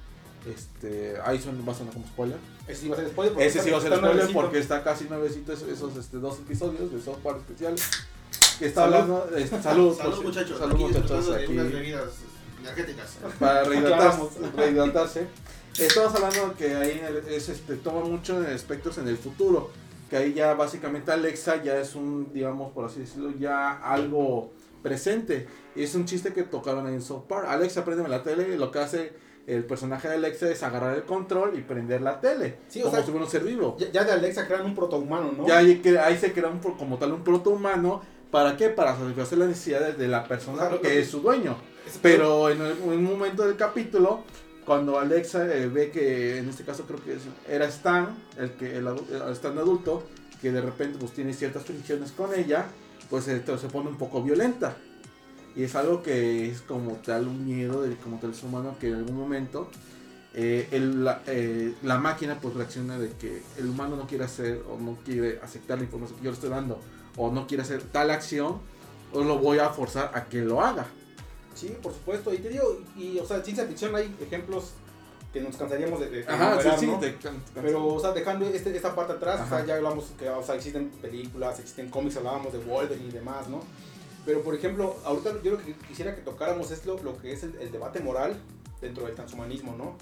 este, ahí son, va a sonar como spoiler. Ese sí va a ser spoiler. Ese sí va a ser spoiler porque está casi nuevecito esos, esos este, dos episodios de software especial. Que está hablando. Este, salud, <laughs> salud, muchachos. Salud, muchachos. Aquí, unas bebidas energéticas. <laughs> Para <laughs> rehidratarse. Estamos hablando que ahí es, este, toma mucho aspectos en el futuro. Que ahí ya básicamente Alexa ya es un, digamos, por así decirlo, ya algo presente. Y es un chiste que tocaron ahí en South Park. Alexa, préndeme la tele. Lo que hace el personaje de Alexa es agarrar el control y prender la tele. Sí, como si fuera un ser vivo. Ya, de Alexa crean un protohumano, ¿no? Ya ahí, ahí se crea un, como tal un protohumano. ¿Para qué? Para satisfacer las necesidades de la persona que es su dueño. Pero en, un momento del capítulo, cuando Alexa eh, ve que, en este caso creo que era Stan, el que el, Stan adulto, que de repente pues tiene ciertas fricciones con ella, pues se pone un poco violenta. Y es algo que es como tal un miedo de como tal ser humano que en algún momento eh, eh, la, máquina pues reacciona de que el humano no quiere hacer o no quiere aceptar la información que yo le estoy dando o no quiere hacer tal acción o lo voy a forzar a que lo haga. Sí, por supuesto. Y te digo, y o sea, en ciencia ficción hay ejemplos que nos cansaríamos de, de, Ajá, sí, Pero, o sea, dejando este, esta parte atrás, o sea, ya hablamos que, o sea, existen películas, existen cómics, hablábamos de Wolverine y demás, ¿no? Pero, por ejemplo, ahorita yo lo que quisiera que tocáramos es lo, lo que es el, debate moral dentro del transhumanismo, ¿no?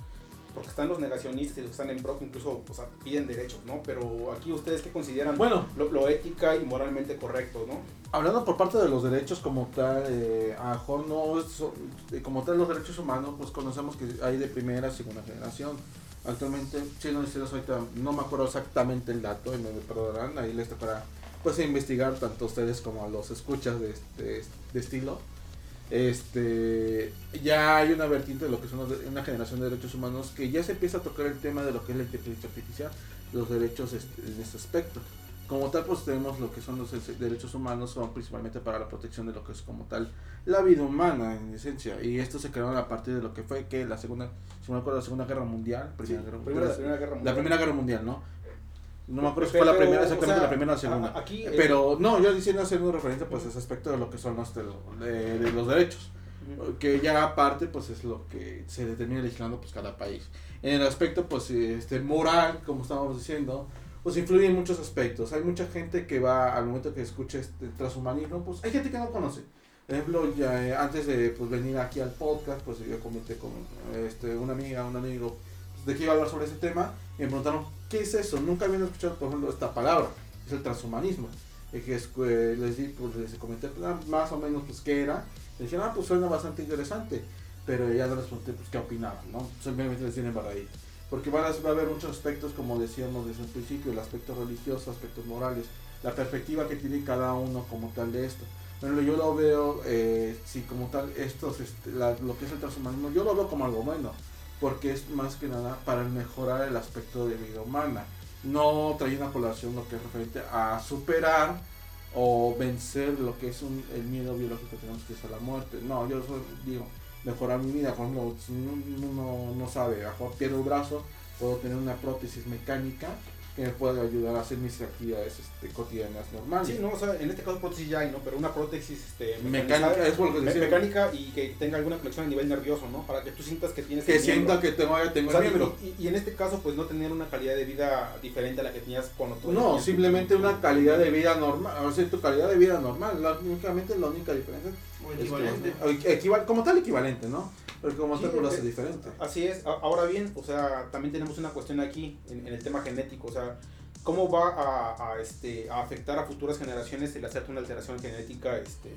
Porque están los negacionistas y los que están en pro incluso o sea, piden derechos, ¿no? Pero aquí ustedes qué consideran bueno, lo, ética y moralmente correcto, ¿no? Hablando por parte de los derechos como tal, eh, a no eh, como tal los derechos humanos, pues conocemos que hay de primera segunda generación. Actualmente, si no ahorita, no me acuerdo exactamente el dato, y me perdonarán, ahí les tocará pues a investigar tanto ustedes como a los escuchas de, este, de estilo. Este, ya hay una vertiente de lo que son una generación de derechos humanos que ya se empieza a tocar el tema de lo que es la inteligencia artificial, los derechos este, en este aspecto. Como tal, pues tenemos lo que son los derechos humanos, son principalmente para la protección de lo que es como tal la vida humana en esencia. Y esto se creó a partir de lo que fue que la segunda, si me acuerdo, la segunda guerra mundial, primera, guerra, mundial. la primera guerra mundial, ¿no? No me acuerdo si fue la primera, exactamente la primera o la segunda. Aquí, pero no, yo diciendo haciendo referencia pues a ese aspecto de lo que son los, de, los derechos. Que ya aparte pues es lo que se determina legislando pues cada país. En el aspecto pues este moral, como estábamos diciendo, pues influye en muchos aspectos. Hay mucha gente que va al momento que escucha este transhumanismo, pues hay gente que no conoce. Por ejemplo, ya, eh, antes de pues, venir aquí al podcast, pues yo comenté con este, una amiga, un amigo, pues, de que iba a hablar sobre ese tema, y me preguntaron, ¿qué es eso? Nunca habían escuchado, por ejemplo, esta palabra, es el transhumanismo. Y que eh, les, di, pues, les comenté ah, más o menos pues qué era. Le dijeron, ah, pues suena bastante interesante. Pero ya les pregunté pues qué opinaban, ¿no? Simplemente les tienen ahí. Porque van a, va a haber muchos aspectos, como decíamos desde el principio, el aspecto religioso, aspectos morales, la perspectiva que tiene cada uno como tal de esto. Bueno, yo lo veo, eh, sí, como tal, estos, este, lo que es el transhumanismo, yo lo veo como algo bueno porque es más que nada para mejorar el aspecto de vida humana. No trae una población lo que es referente a superar o vencer lo que es el miedo biológico que tenemos que es a la muerte. No, yo digo, mejorar mi vida. Cuando si uno no sabe, mejor pierdo el brazo, puedo tener una prótesis mecánica que me puede ayudar a hacer mis actividades este, cotidianas normales. Sí, no, o sea, en este caso prótesis ya hay, ¿no? Pero una prótesis este, mecánica, es lo que me- mecánica y que tenga alguna conexión a nivel nervioso, ¿no? Para que tú sientas que tienes que miembro. sienta que tengo, tengo O sea, miembro. y, y en este caso, pues no tener una calidad de vida diferente a la que tenías cuando tú No, simplemente una calidad de vida normal, o sea, tu calidad de vida normal, la, únicamente la única diferencia es equivalente. equival- como tal equivalente, ¿no? Porque como Sí, tal pues, lo eh, hace diferente. Así es. Ahora bien, o sea, también tenemos una cuestión aquí en, en el tema genético, o sea, cómo va a, a, este, a afectar a futuras generaciones el hacerte una alteración genética este,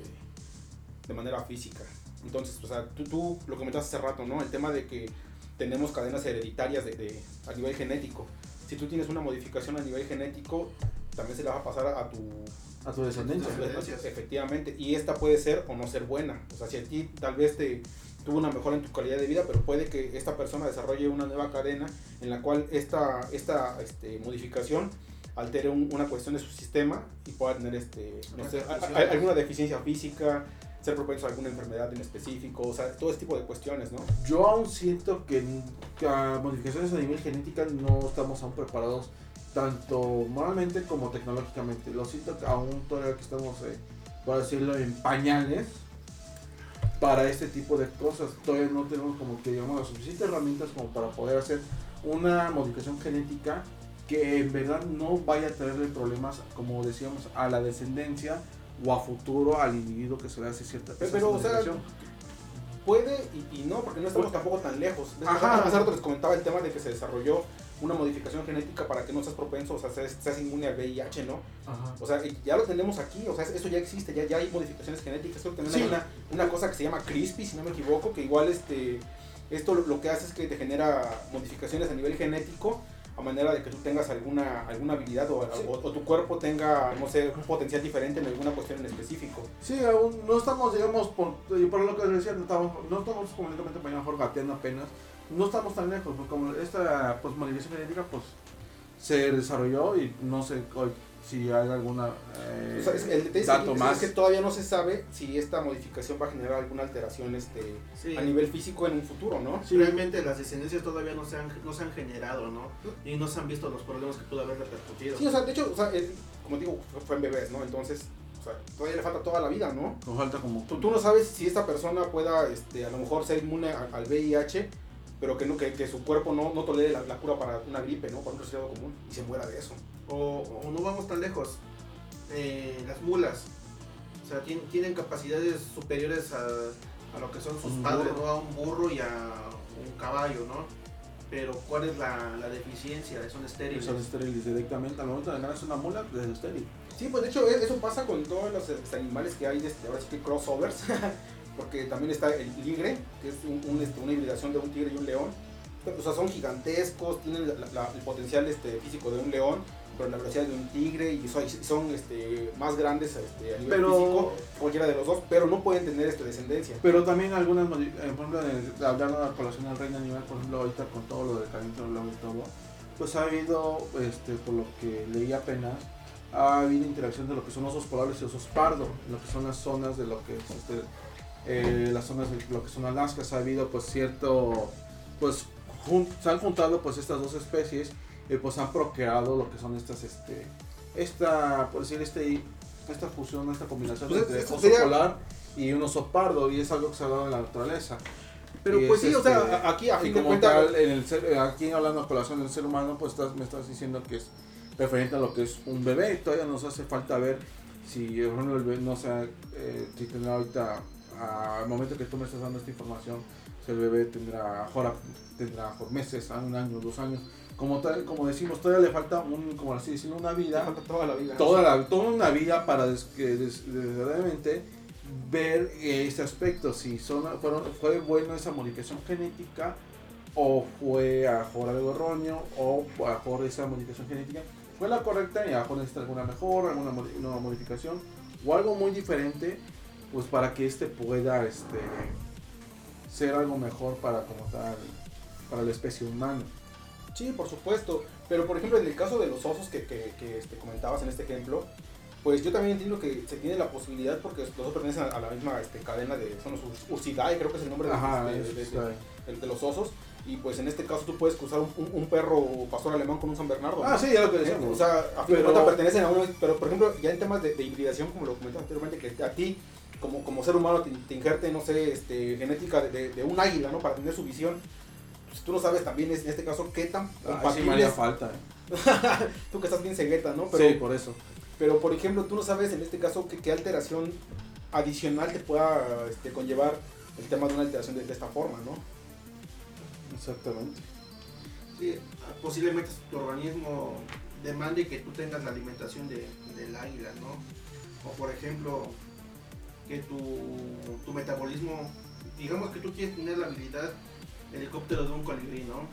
de manera física. Entonces, o sea, tú, tú lo comentaste hace rato, ¿no? El tema de que tenemos cadenas hereditarias de, de- a nivel genético. Si tú tienes una modificación a nivel genético, también se la va a pasar a tu A tu descendencia. Efectivamente, y esta puede ser o no ser buena. O sea, si a ti tal vez te tuvo una mejora en tu calidad de vida, pero puede que esta persona desarrolle una nueva cadena en la cual esta, esta este, modificación altere un- una cuestión de su sistema y pueda tener este, no sé, a- a- alguna deficiencia física, ser propenso a alguna enfermedad en específico, o sea, todo este tipo de cuestiones, ¿no? Yo aún siento que, que a modificaciones a nivel genética no estamos aún preparados tanto moralmente como tecnológicamente. Lo siento que aún todavía que estamos, eh, por decirlo, en pañales para este tipo de cosas. Todavía no tenemos como que digamos las suficientes herramientas como para poder hacer una modificación genética que en verdad no vaya a traerle problemas, como decíamos, a la descendencia o a futuro al individuo que se le hace cierta Pero, o sea. Puede y, y no, porque no estamos tampoco tan lejos. Ajá. Hace rato les comentaba el tema de que se desarrolló una modificación genética para que no seas propenso, o sea, seas, seas inmune al VIH, ¿no? Ajá. O sea, ya lo tenemos aquí, o sea, eso ya existe, ya, ya hay modificaciones genéticas. Creo que también Sí. hay una, una cosa que se llama CRISPR, si no me equivoco, que igual este, esto lo, lo que hace es que te genera modificaciones a nivel genético a manera de que tú tengas alguna, alguna habilidad o, o- o tu cuerpo tenga, no sé, un potencial diferente en alguna cuestión en específico. Sí, aún no estamos, digamos, por, por lo que decía, no estamos, no estamos completamente mejor gateando apenas. No estamos tan lejos, porque como esta pues, modificación genética pues se desarrolló y no sé hoy si hay alguna eh, O sea, es- el detalle es dato que- más. es que todavía no se sabe si esta modificación va a generar alguna alteración este, Sí. a nivel físico en un futuro, ¿no? Sí, realmente las descendencias todavía no se han, no se han generado, ¿no? Y no se han visto los problemas que pudo haber repercutido. Sí, o sea, de hecho, o sea, como digo, fue- en bebés, ¿no? Entonces, o sea, todavía le falta toda la vida, ¿no? Nos falta como Tú, tú no sabes si esta persona pueda, este, a lo mejor ser inmune al VIH, pero que, no, que, que su cuerpo no, no tolere la, la cura para una gripe, ¿no? Para un resfriado común y se muera de eso. O, o no vamos tan lejos. eh, las mulas. O sea, tien- tienen capacidades superiores a, a lo que son sus Un padres, burro. ¿no? A un burro y a un caballo, ¿no? Pero ¿cuál es la, la deficiencia? Son estériles. son estériles directamente al momento de ganarse una mula, es estéril. Sí, pues de hecho e- eso pasa con todos los animales que hay, este, ahora sí que crossovers, <laughs> porque también está el ligre, que es un- un, este, una hibridación de un tigre y un león. O sea, son gigantescos, tienen la- la- el potencial este, físico de un león, pero la velocidad de un tigre y son, son, este, más grandes este, a nivel Pero- físico, cualquiera de los dos, pero no pueden tener este, descendencia. Pero también algunas, eh, por ejemplo, de- hablando de la población del reino animal, por ejemplo, ahorita con todo lo del calentamiento global y todo, pues ha habido, este, por lo que leí apenas, ha habido interacción de lo que son osos polares y osos pardo, lo que son las zonas de lo que es, este, eh, las zonas de lo que son Alaska, ha habido pues cierto, pues jun- se han juntado pues estas dos especies y pues han procreado lo que son estas, este, esta, por decir, este, esta fusión, esta combinación Pues, entre oso sería- polar y un oso pardo y es algo que se ha dado en la naturaleza. Pero Y pues es, sí, o este, sea, a- aquí a fin de cuentas... eh, aquí hablando de población del ser humano, pues estás, me estás diciendo que es referente a lo que es un bebé. Todavía nos hace falta ver si por ejemplo, el bebé no sé eh, si tendrá ahorita, al momento que tú me estás dando esta información, si el bebé tendrá, tendrá por meses, un año, dos años. Como, tal, como decimos, todavía le falta un, como así decirlo, una le vida falta toda la vida. toda, la, toda una vida para que verdaderamente ver este aspecto, si son, fueron, fue bueno esa modificación genética o fue a mejor algo erróneo o a mejor esa modificación genética fue la correcta y a lo mejor necesita alguna mejor, alguna modificación o algo muy diferente pues para que este pueda este ser algo mejor para como tal para la especie humana. Sí, por supuesto. Pero por ejemplo, en el caso de los osos que, que, que, este, comentabas en este ejemplo, pues yo también entiendo que se tiene la posibilidad porque los dos pertenecen a la misma este, cadena de, son los Ursidae, creo que es el nombre Ajá, de- de- de- de los osos. Y pues en este caso tú puedes cruzar un, un- un perro pastor alemán con un San Bernardo. Ah, ¿no? sí, ya lo que decíamos. O sea, a fin de cuentas pertenecen a uno, pero por ejemplo, ya en temas de, de hibridación, como lo comenté anteriormente, que a ti, como, como ser humano, te, te injerte, no sé, este, genética de, de- de un águila, ¿no? Para tener su visión. Pues tú no sabes también, es- en este caso, qué tan Ay, sí compatible me haría es- falta. eh. <laughs> Tú que estás bien cegueta, ¿no? Pero, sí, por eso. pero por ejemplo, tú no sabes en este caso qué, qué alteración adicional te pueda este, conllevar el tema de una alteración de, de esta forma, ¿no? Exactamente. Sí, posiblemente tu organismo demande que tú tengas la alimentación de, del águila, ¿no? O por ejemplo, que tu, tu metabolismo, digamos que tú quieres tener la habilidad helicóptero de un colibrí, ¿no?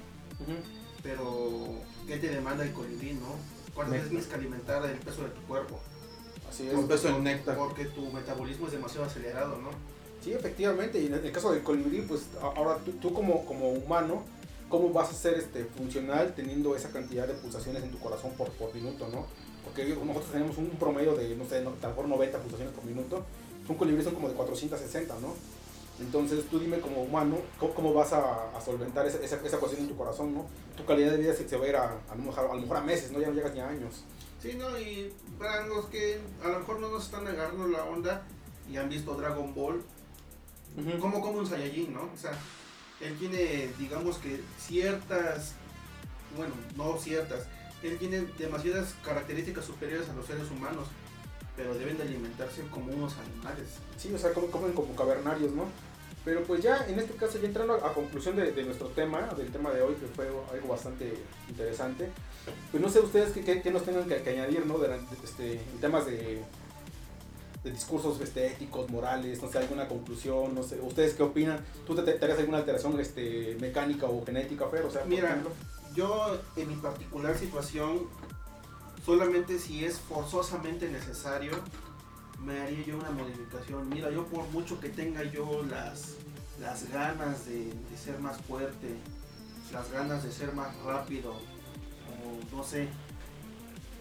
Pero, ¿qué te demanda el colibrí, no? ¿Cuántas veces tienes que alimentar el peso de tu cuerpo? Así es. Un beso en néctar. Porque tu metabolismo es demasiado acelerado, ¿no? Sí, efectivamente, y en el caso del colibrí, pues ahora tú, tú como, como humano, ¿cómo vas a ser este, funcional teniendo esa cantidad de pulsaciones en tu corazón por, por minuto, no? Porque nosotros tenemos un promedio de, no sé, no, lo mejor 90 pulsaciones por minuto, un colibrí son como de 460, ¿no? Entonces tú dime como humano, ¿cómo, cómo vas a, a solventar esa, esa, esa cuestión en tu corazón, no? Tu calidad de vida se, se va a ir a, a, lo mejor, a lo mejor a meses, ¿no? Ya no llegas ni a años. Sí, no, y para los que a lo mejor no nos están agarrando la onda y han visto Dragon Ball, como como un Saiyajin, ¿no? O sea, él tiene, digamos que ciertas, bueno, no ciertas, él tiene demasiadas características superiores a los seres humanos, pero deben de alimentarse como unos animales. Sí, o sea, comen, comen como cavernarios, ¿no? Pero pues ya en este caso, ya entrando a, a conclusión de, de nuestro tema, del tema de hoy, que fue algo bastante interesante, pues no sé ustedes qué, qué- qué nos tengan que, que añadir, ¿no? De- este, en temas de, de discursos este, éticos, morales, no sé, alguna conclusión, no sé, ¿ustedes qué opinan? ¿Tú te, te harías alguna alteración este, mecánica o genética, Fer? O sea, Mira, ejemplo? yo en mi particular situación, solamente si es forzosamente necesario, me haría yo una modificación. Mira, yo por mucho que tenga yo las, las ganas de, ser más fuerte, las ganas de ser más rápido, o no sé,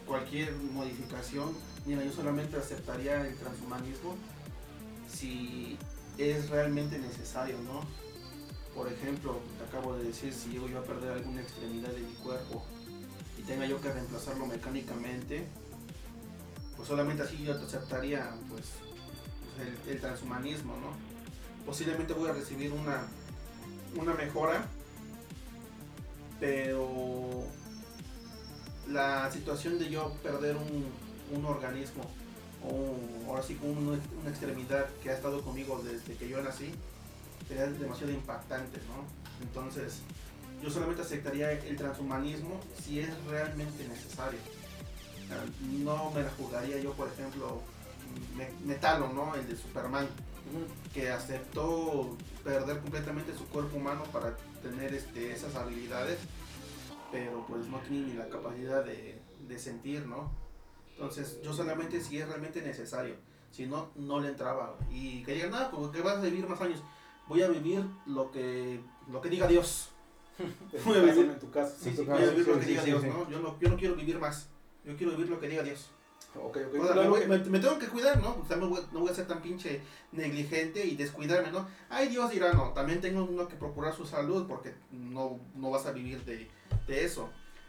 cualquier modificación, mira, yo solamente aceptaría el transhumanismo si es realmente necesario, ¿no? Por ejemplo, te acabo de decir, si llego yo a perder alguna extremidad de mi cuerpo tenga yo que reemplazarlo mecánicamente, pues solamente así yo aceptaría pues, el, transhumanismo, ¿no? Posiblemente voy a recibir una, una mejora, pero la situación de yo perder un, un organismo o ahora sí como un- una extremidad que ha estado conmigo desde que yo nací sería demasiado impactante, ¿no? Entonces, yo solamente aceptaría el transhumanismo si es realmente necesario. No me la jugaría yo, por ejemplo, Me- Metalo, ¿no? El de Superman, que aceptó perder completamente su cuerpo humano para tener este, esas habilidades, pero pues no tiene ni la capacidad de, de sentir, ¿no? Entonces, yo solamente si es realmente necesario, si no, no le entraba. Y que digan, nada, como que vas a vivir más años voy a vivir lo que lo que diga Dios. En Voy vivir- en tu caso. Sí, Sí, sí, Voy a vivir lo que diga Dios. ¿no? Yo ¿no? yo no quiero vivir más. Yo quiero vivir lo que diga Dios. Ok, ok. O sea, Claro me, voy- que- me- me tengo que cuidar, ¿no? O sea, no voy, no voy a ser tan pinche negligente y descuidarme, ¿no? Ay, Dios dirá, no, también tengo uno que procurar su salud porque no, no vas a vivir de, de eso.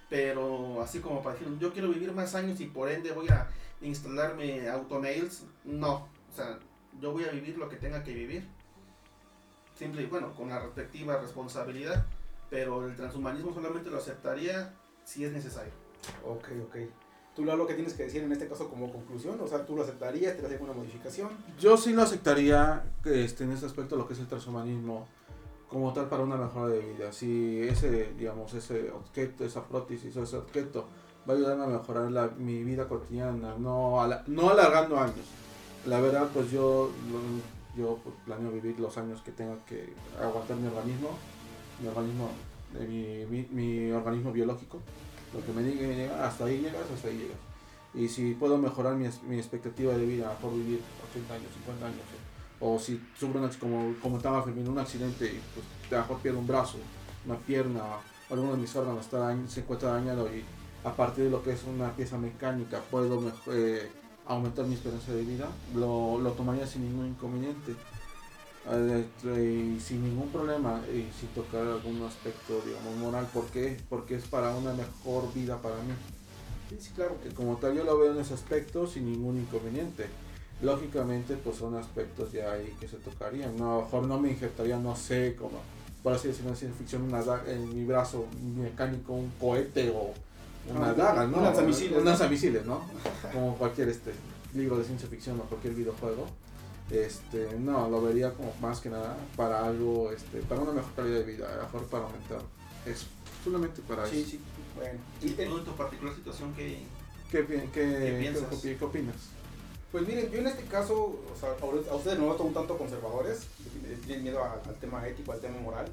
Pero así como para decir, yo quiero vivir más años y por ende voy a instalarme autonails, no. O sea, yo voy a vivir lo que tenga que vivir. Simple y bueno, con la respectiva responsabilidad. Pero el transhumanismo solamente lo aceptaría si es necesario. Ok, ok. ¿Tú lo que tienes que decir en este caso como conclusión? O sea, ¿tú lo aceptarías? ¿Te harías alguna modificación? Yo sí lo aceptaría este, en ese aspecto lo que es el transhumanismo como tal para una mejora de vida. Si ese, digamos, ese objeto, esa prótesis o ese objeto va a ayudarme a mejorar la- mi vida cotidiana, no, ala- no alargando años. La verdad, pues yo, yo planeo vivir los años que tenga que aguantar mi organismo, mi organismo, de mi, organismo biológico. Lo que me diga, hasta ahí llegas, hasta ahí llegas. Y si puedo mejorar mi, mi expectativa de vida, por vivir 80 años, 50 años, o si sufro como, estaba Fermín, un accidente y pues a lo mejor pierdo un brazo, una pierna, alguno de mis órganos está se encuentra dañado y a partir de lo que es una pieza mecánica puedo eh, aumentar mi esperanza de vida, lo, lo tomaría sin ningún inconveniente. Y sin ningún problema y sin tocar algún aspecto digamos moral ¿por qué? porque es para una mejor vida para mí. Sí, claro que como tal yo lo veo en ese aspecto sin ningún inconveniente. Lógicamente pues son aspectos ya ahí que se tocarían no, a lo mejor no me injertaría no sé como por así decirlo en ciencia ficción una en mi brazo mecánico un cohete o una daga no un lanzamisiles, un lanzamisiles ¿no? como cualquier este libro de ciencia ficción o cualquier videojuego este, no, lo vería como más que nada para algo, este, para una mejor calidad de vida, mejor para aumentar eso, solamente para sí, eso. Sí, bueno. ¿Y en tu particular situación qué, qué, qué, qué, piensas? ¿qué, opinas? Pues miren, yo en este caso, o sea, a ustedes no son un tanto conservadores, tienen miedo al, tema ético, al tema moral,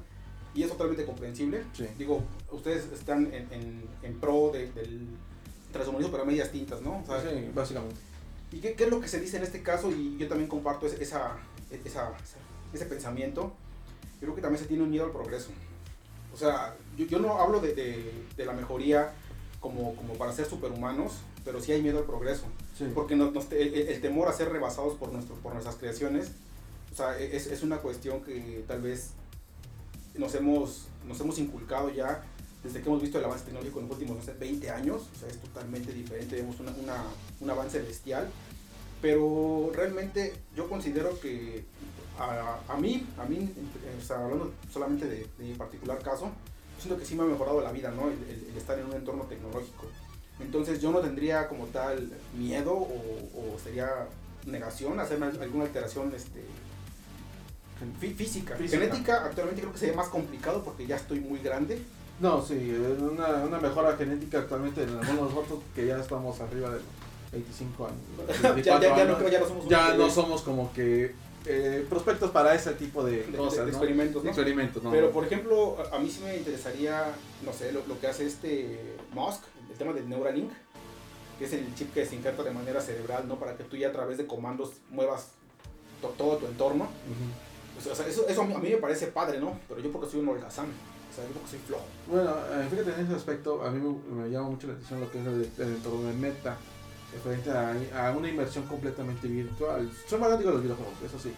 y es totalmente comprensible. Digo, ustedes están en, en, en pro de, del transhumanismo, pero a medias tintas, ¿no? sí, básicamente. ¿Y qué, es lo que se dice en este caso? Y yo también comparto esa, esa, ese pensamiento. Yo creo que también se tiene un miedo al progreso. O sea, yo, yo no hablo de, de, la mejoría como, como para ser superhumanos, pero sí hay miedo al progreso. Porque el, temor a ser rebasados por, nuestro, por nuestras creaciones, o sea, es, es una cuestión que tal vez nos hemos, nos hemos inculcado ya desde que hemos visto el avance tecnológico en los últimos, no sé, 20 años, o sea, es totalmente diferente, vemos una, una, un avance bestial, pero realmente yo considero que a, a mí, a mí, o sea, hablando solamente de, de, mi particular caso, siento que sí me ha mejorado la vida, ¿no? El, el, estar en un entorno tecnológico. Entonces yo no tendría como tal miedo o, o sería negación hacer alguna alteración este, física. física. Genética actualmente creo que sería más complicado porque ya estoy muy grande no, sí, una, una mejora genética actualmente en algunos votos que ya estamos arriba de 25 años. <laughs> ya, ya, no, ya, no, somos, ya no somos como que eh, prospectos para ese tipo de, cosas, de, experimentos, ¿no? experimentos. Pero por ejemplo, a, mí sí me interesaría, no sé, lo, lo, que hace este Musk, el tema del Neuralink, que es el chip que se injerta de manera cerebral, ¿no? Para que tú ya a través de comandos muevas todo tu entorno. o sea, eso, eso a mí, me parece padre, ¿no? Pero yo porque soy un holgazán soy flojo. Bueno, eh, fíjate en ese aspecto, a mí me, llama mucho la atención lo que es el, entorno de meta, referente a, una inversión completamente virtual. Soy fanático de los videojuegos, eso sí.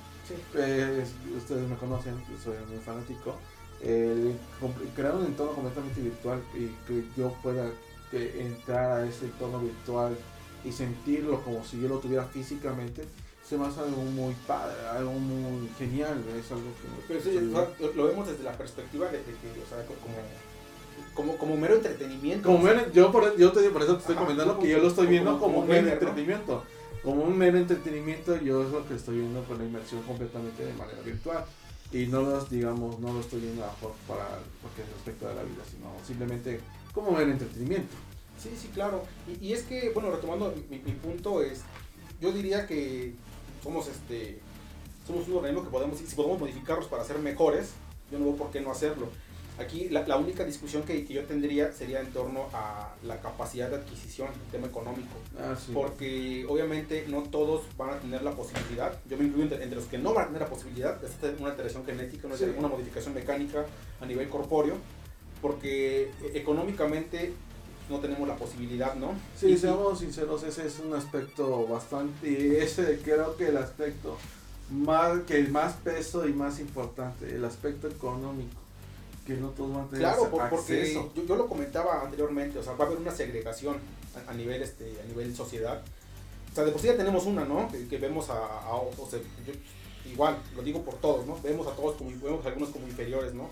ustedes me conocen, soy muy fanático. crear un entorno completamente virtual y que yo pueda entrar a ese entorno virtual y sentirlo como si yo lo tuviera físicamente se me hace algo muy padre, algo muy genial, es algo que... Pero sí, lo vemos desde la perspectiva de, que, o sea, como, como, mero entretenimiento. Como yo, por, yo te, por eso te estoy comentando que yo lo estoy viendo como, mero entretenimiento. Como un mero entretenimiento, yo es lo que estoy viendo con la inmersión completamente de manera virtual. Y no los, digamos, no lo estoy viendo a para porque es respecto de la vida, sino simplemente como mero entretenimiento. Sí, sí, claro. Y, y es que, bueno, retomando mi, mi punto, es, yo diría que somos este somos un organismo que podemos, si podemos modificarlos para ser mejores, yo no veo por qué no hacerlo. Aquí la, la única discusión que, que, yo tendría sería en torno a la capacidad de adquisición, el tema económico. Ah, Porque obviamente no todos van a tener la posibilidad, yo me incluyo entre, los que no van a tener la posibilidad de hacer una alteración genética, una, una modificación mecánica a nivel corpóreo, porque e, económicamente no tenemos la posibilidad, ¿no? Sí, seamos sinceros, ese es un aspecto bastante, ese creo que el aspecto más, que más peso y más importante, el aspecto económico, que no todos van a tener Claro, porque yo, yo, lo comentaba anteriormente, o sea, va a haber una segregación a, nivel, este, a nivel sociedad. O sea, de por sí ya tenemos una, ¿no? Que, vemos a, o sea, igual, lo digo por todos, ¿no? Vemos a todos como, vemos a algunos como inferiores, ¿no?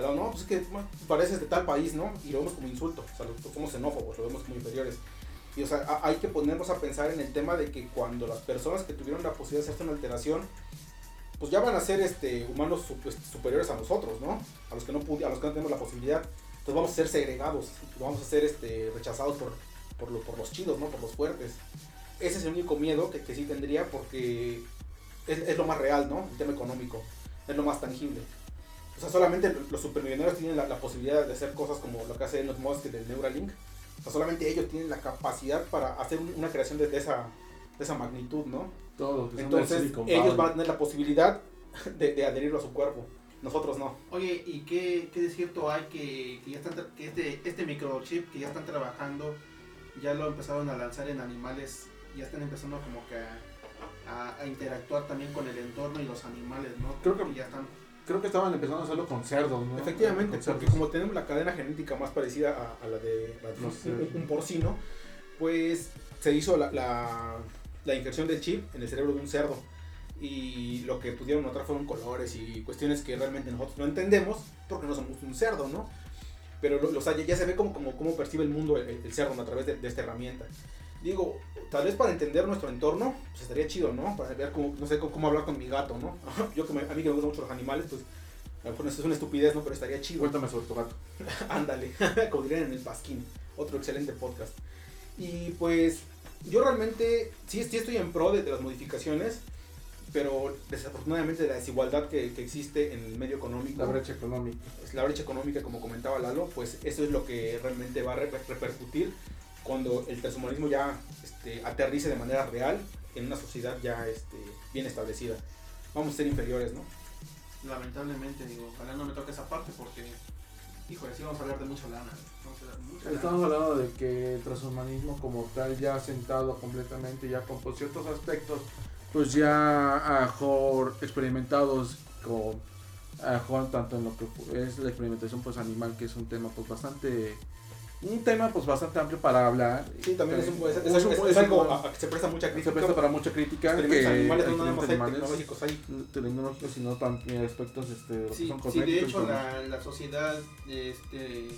No, pues es que pareces de tal país, ¿no? Y lo vemos como insulto, o sea, somos xenófobos, lo vemos como inferiores. Y o sea, hay que ponernos a pensar en el tema de que cuando las personas que tuvieron la posibilidad de hacer una alteración, pues ya van a ser este, humanos pues, superiores a nosotros, ¿no? A los que no, a los que no tenemos la posibilidad. Entonces vamos a ser segregados, vamos a ser este, rechazados por, por, por los chidos, ¿no? Por los fuertes. Ese es el único miedo que, que sí tendría porque es, es, lo más real, ¿no? El tema económico, es lo más tangible. O sea, solamente los supermillonarios tienen la, posibilidad de hacer cosas como lo que hace Elon Musk del Neuralink. O sea, solamente ellos tienen la capacidad para hacer una creación de, esa, de esa magnitud, ¿no? Todos. Entonces, ellos van a tener la posibilidad de, adherirlo a su cuerpo. Nosotros no. Oye, ¿y qué, qué de cierto hay que, que ya están, que este, este microchip que ya están trabajando, ya lo empezaron a lanzar en animales ya están empezando como que a, a, interactuar también con el entorno y los animales, ¿no? Creo que ya están creo que estaban empezando a hacerlo con cerdos, ¿no? Efectivamente, porque como tenemos la cadena genética más parecida a, a la de, la de un, un, porcino, pues se hizo la, la, la, injerción del chip en el cerebro de un cerdo. Y lo que pudieron notar fueron colores y cuestiones que realmente nosotros no entendemos porque no somos un cerdo, ¿no? Pero lo, lo, ya se ve como, como, como percibe el mundo el, el cerdo a través de, de esta herramienta digo, tal vez para entender nuestro entorno, pues estaría chido, ¿no? Para ver cómo, no sé, cómo, hablar con mi gato, ¿no? <laughs> Yo que me, a mí que me gustan mucho los animales, pues a lo mejor es una estupidez, ¿no? Pero estaría chido. Cuéntame sobre tu gato. <laughs> Ándale, <laughs> como dirían en el Pasquín, otro excelente podcast. Y pues yo realmente sí, sí estoy en pro de, de las modificaciones, pero desafortunadamente la desigualdad que, que, existe en el medio económico. La brecha económica. La brecha económica, como comentaba Lalo, pues eso es lo que realmente va a repercutir cuando el transhumanismo ya este, aterrice de manera real en una sociedad ya este, bien establecida. Vamos a ser inferiores, ¿no? Lamentablemente, digo, ojalá no me toque esa parte porque, híjole, sí vamos a hablar de mucha lana. Mucha Estamos lana. hablando de que el transhumanismo como tal ya sentado completamente, ya con pues, ciertos aspectos, pues ya a mejor experimentados con a mejor tanto en lo que es la experimentación pues animal que es un tema pues bastante un tema pues bastante amplio para hablar. Sí, también es, un, es, es, es, es algo a, que se presta mucha crítica. Se presta para mucha crítica. Que animales no nada más tecnológicos hay. Tecnológicos, sino también aspectos este, sí, son sí, de hecho la, la, sociedad este,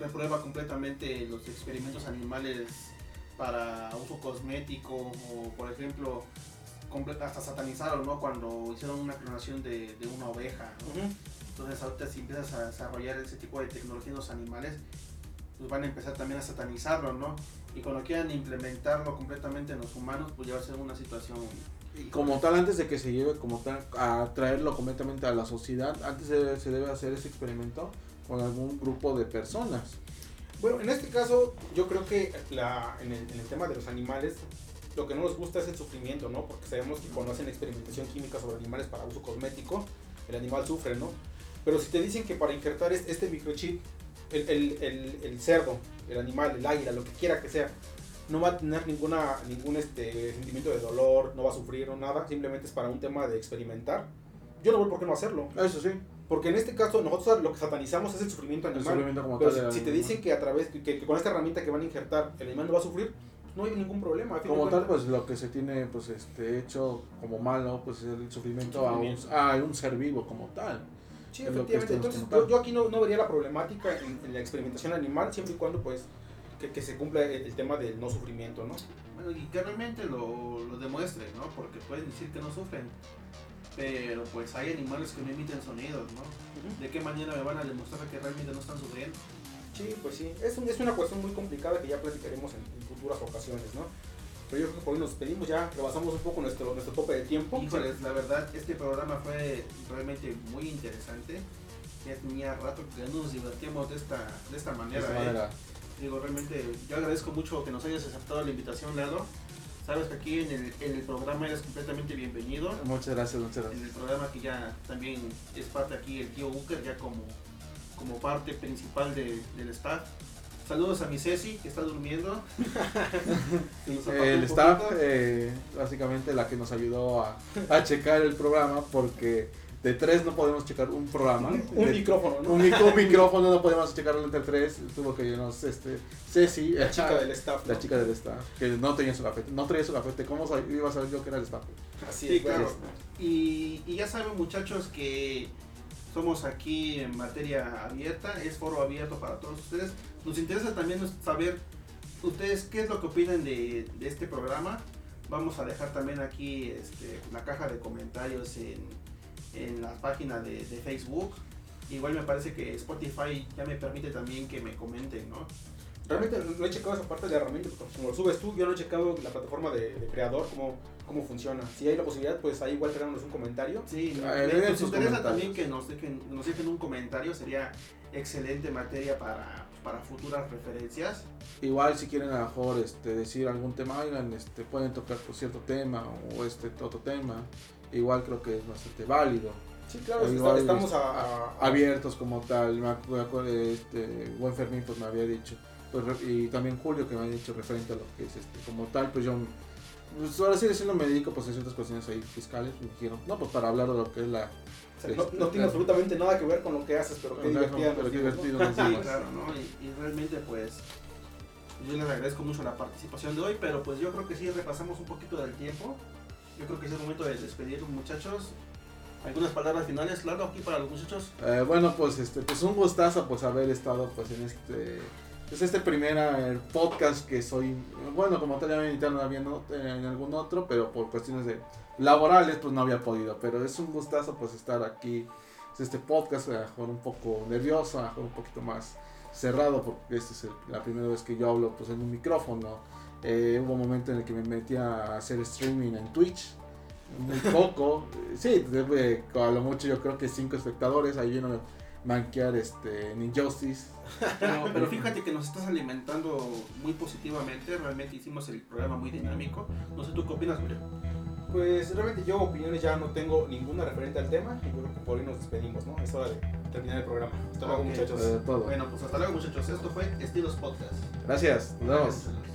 reprueba completamente los experimentos animales para uso cosmético o por ejemplo hasta satanizaron ¿no? cuando hicieron una clonación de, de una oveja. ¿no? Uh -huh. Entonces ahorita si empiezas a desarrollar ese tipo de tecnología en los animales, pues van a empezar también a satanizarlo, ¿no? Y cuando quieran implementarlo completamente en los humanos, pues ya va a ser una situación... Como tal, antes de que se lleve como tal a traerlo completamente a la sociedad, antes se, se debe hacer ese experimento con algún grupo de personas. Bueno, en este caso, yo creo que la, en, el, en el tema de los animales, lo que no nos gusta es el sufrimiento, ¿no? Porque sabemos que cuando hacen experimentación química sobre animales para uso cosmético, el animal sufre, ¿no? Pero si te dicen que para injertar este microchip el, el, el, el, cerdo, el animal, el águila, lo que quiera que sea, no va a tener ninguna, ningún este, sentimiento de dolor, no va a sufrir o nada, simplemente es para un tema de experimentar. Yo no veo por qué no hacerlo. Eso sí. Porque en este caso nosotros lo que satanizamos es el sufrimiento animal. El sufrimiento como pero tal si, si te dicen que a través, que, que, con esta herramienta que van a injertar el animal no va a sufrir, no hay ningún problema. Como tal, pues lo que se tiene pues este hecho como malo, pues es el sufrimiento, a un, a un ser vivo como tal. Sí, efectivamente. Entonces, yo, yo, aquí no, no, vería la problemática en, en, la experimentación animal, siempre y cuando pues que, que, se cumpla el, el, tema del no sufrimiento, ¿no? Bueno, y que realmente lo, lo demuestre, ¿no? Porque pueden decir que no sufren, pero pues hay animales que no emiten sonidos, ¿no? Uh -huh. ¿De qué manera me van a demostrar que realmente no están sufriendo? Sí, pues sí. Es, un, es una cuestión muy complicada que ya platicaremos en, en futuras ocasiones, ¿no? Pero yo creo que por hoy nos despedimos ya, rebasamos un poco nuestro, nuestro tope de tiempo. Híjoles, la verdad, este programa fue realmente muy interesante. Ya tenía rato que no nos divertíamos de esta, de esta manera. De esta manera. ¿eh? Digo, realmente, yo agradezco mucho que nos hayas aceptado la invitación, Lalo. Sabes que aquí en el, en el programa eres completamente bienvenido. Muchas gracias, muchas gracias. En el programa que ya también es parte aquí el tío Booker, ya como, como parte principal de, del staff. Saludos a mi Ceci, que está durmiendo. <laughs> el staff, eh, básicamente la que nos ayudó a, a, checar el programa, porque de tres no podemos checar un programa. <laughs> un de, micrófono, ¿no? Un, un, micrófono no podemos checarlo entre tres. Tuvo que irnos este, Ceci, la chica del staff. La ¿no? chica del staff, que no tenía su gafete. No traía su gafete. ¿Cómo iba a saber yo que era el staff? Así sí, es, claro. Y, y ya saben, muchachos, que somos aquí en materia abierta, es foro abierto para todos ustedes. Nos interesa también saber ustedes qué es lo que opinan de, este programa. Vamos a dejar también aquí este, la caja de comentarios en, en la página de, de, Facebook. Igual me parece que Spotify ya me permite también que me comenten, ¿no? Realmente no he checado esa parte de la herramienta, como lo subes tú, yo no he checado la plataforma de, de creador, cómo, cómo funciona. Si hay la posibilidad, pues ahí igual créanos un comentario. Sí, me, nos interesa también que nos dejen, nos dejen un comentario, sería excelente materia para, para futuras referencias. Igual si quieren a lo mejor este, decir algún tema, oigan, este, pueden tocar por cierto tema o este otro tema, igual creo que es bastante válido. Sí, claro, igual, estamos a, a, abiertos como tal. Me acuerdo, este, buen Fermín pues me había dicho pues, y también Julio que me han dicho referente a lo que es este, como tal, pues yo, pues ahora sí diciendo me dedico pues a ciertas cuestiones ahí fiscales, me dijeron, no, pues para hablar de lo que es la... O sea, no, no tiene absolutamente nada que ver con lo que haces, pero qué divertido. pero qué divertido. Sí, claro, ¿no? Y, y realmente pues yo les agradezco mucho la participación de hoy, pero pues yo creo que sí repasamos un poquito del tiempo. Yo creo que es el momento de despedir, muchachos. ¿Algunas palabras finales, claro, aquí para los muchachos? Eh, bueno, pues este, pues un gustazo pues haber estado pues en este pues este primer eh, podcast que soy, bueno, como tal ya me invitaron había en algún otro, pero por cuestiones de laborales pues no había podido, pero es un gustazo pues estar aquí, este podcast, a mejor un poco nervioso, a mejor un poquito más cerrado, porque esta es la primera vez que yo hablo pues en un micrófono. Eh, hubo un momento en el que me metí a hacer streaming en Twitch, muy <laughs> poco, sí, a lo mucho yo creo que cinco espectadores, ahí vino manquear este, en Injustice. Pero, pero, fíjate que nos estás alimentando muy positivamente, realmente hicimos el programa muy dinámico. No sé, ¿tú qué opinas, Julio? Pues realmente yo opiniones ya no tengo ninguna referente al tema y creo que por ahí nos despedimos, ¿no? Es hora de terminar el programa. Hasta luego, okay. muchachos. Todo. Bueno, pues hasta luego, muchachos. Esto fue Estilos Podcast. Gracias. Nos vemos.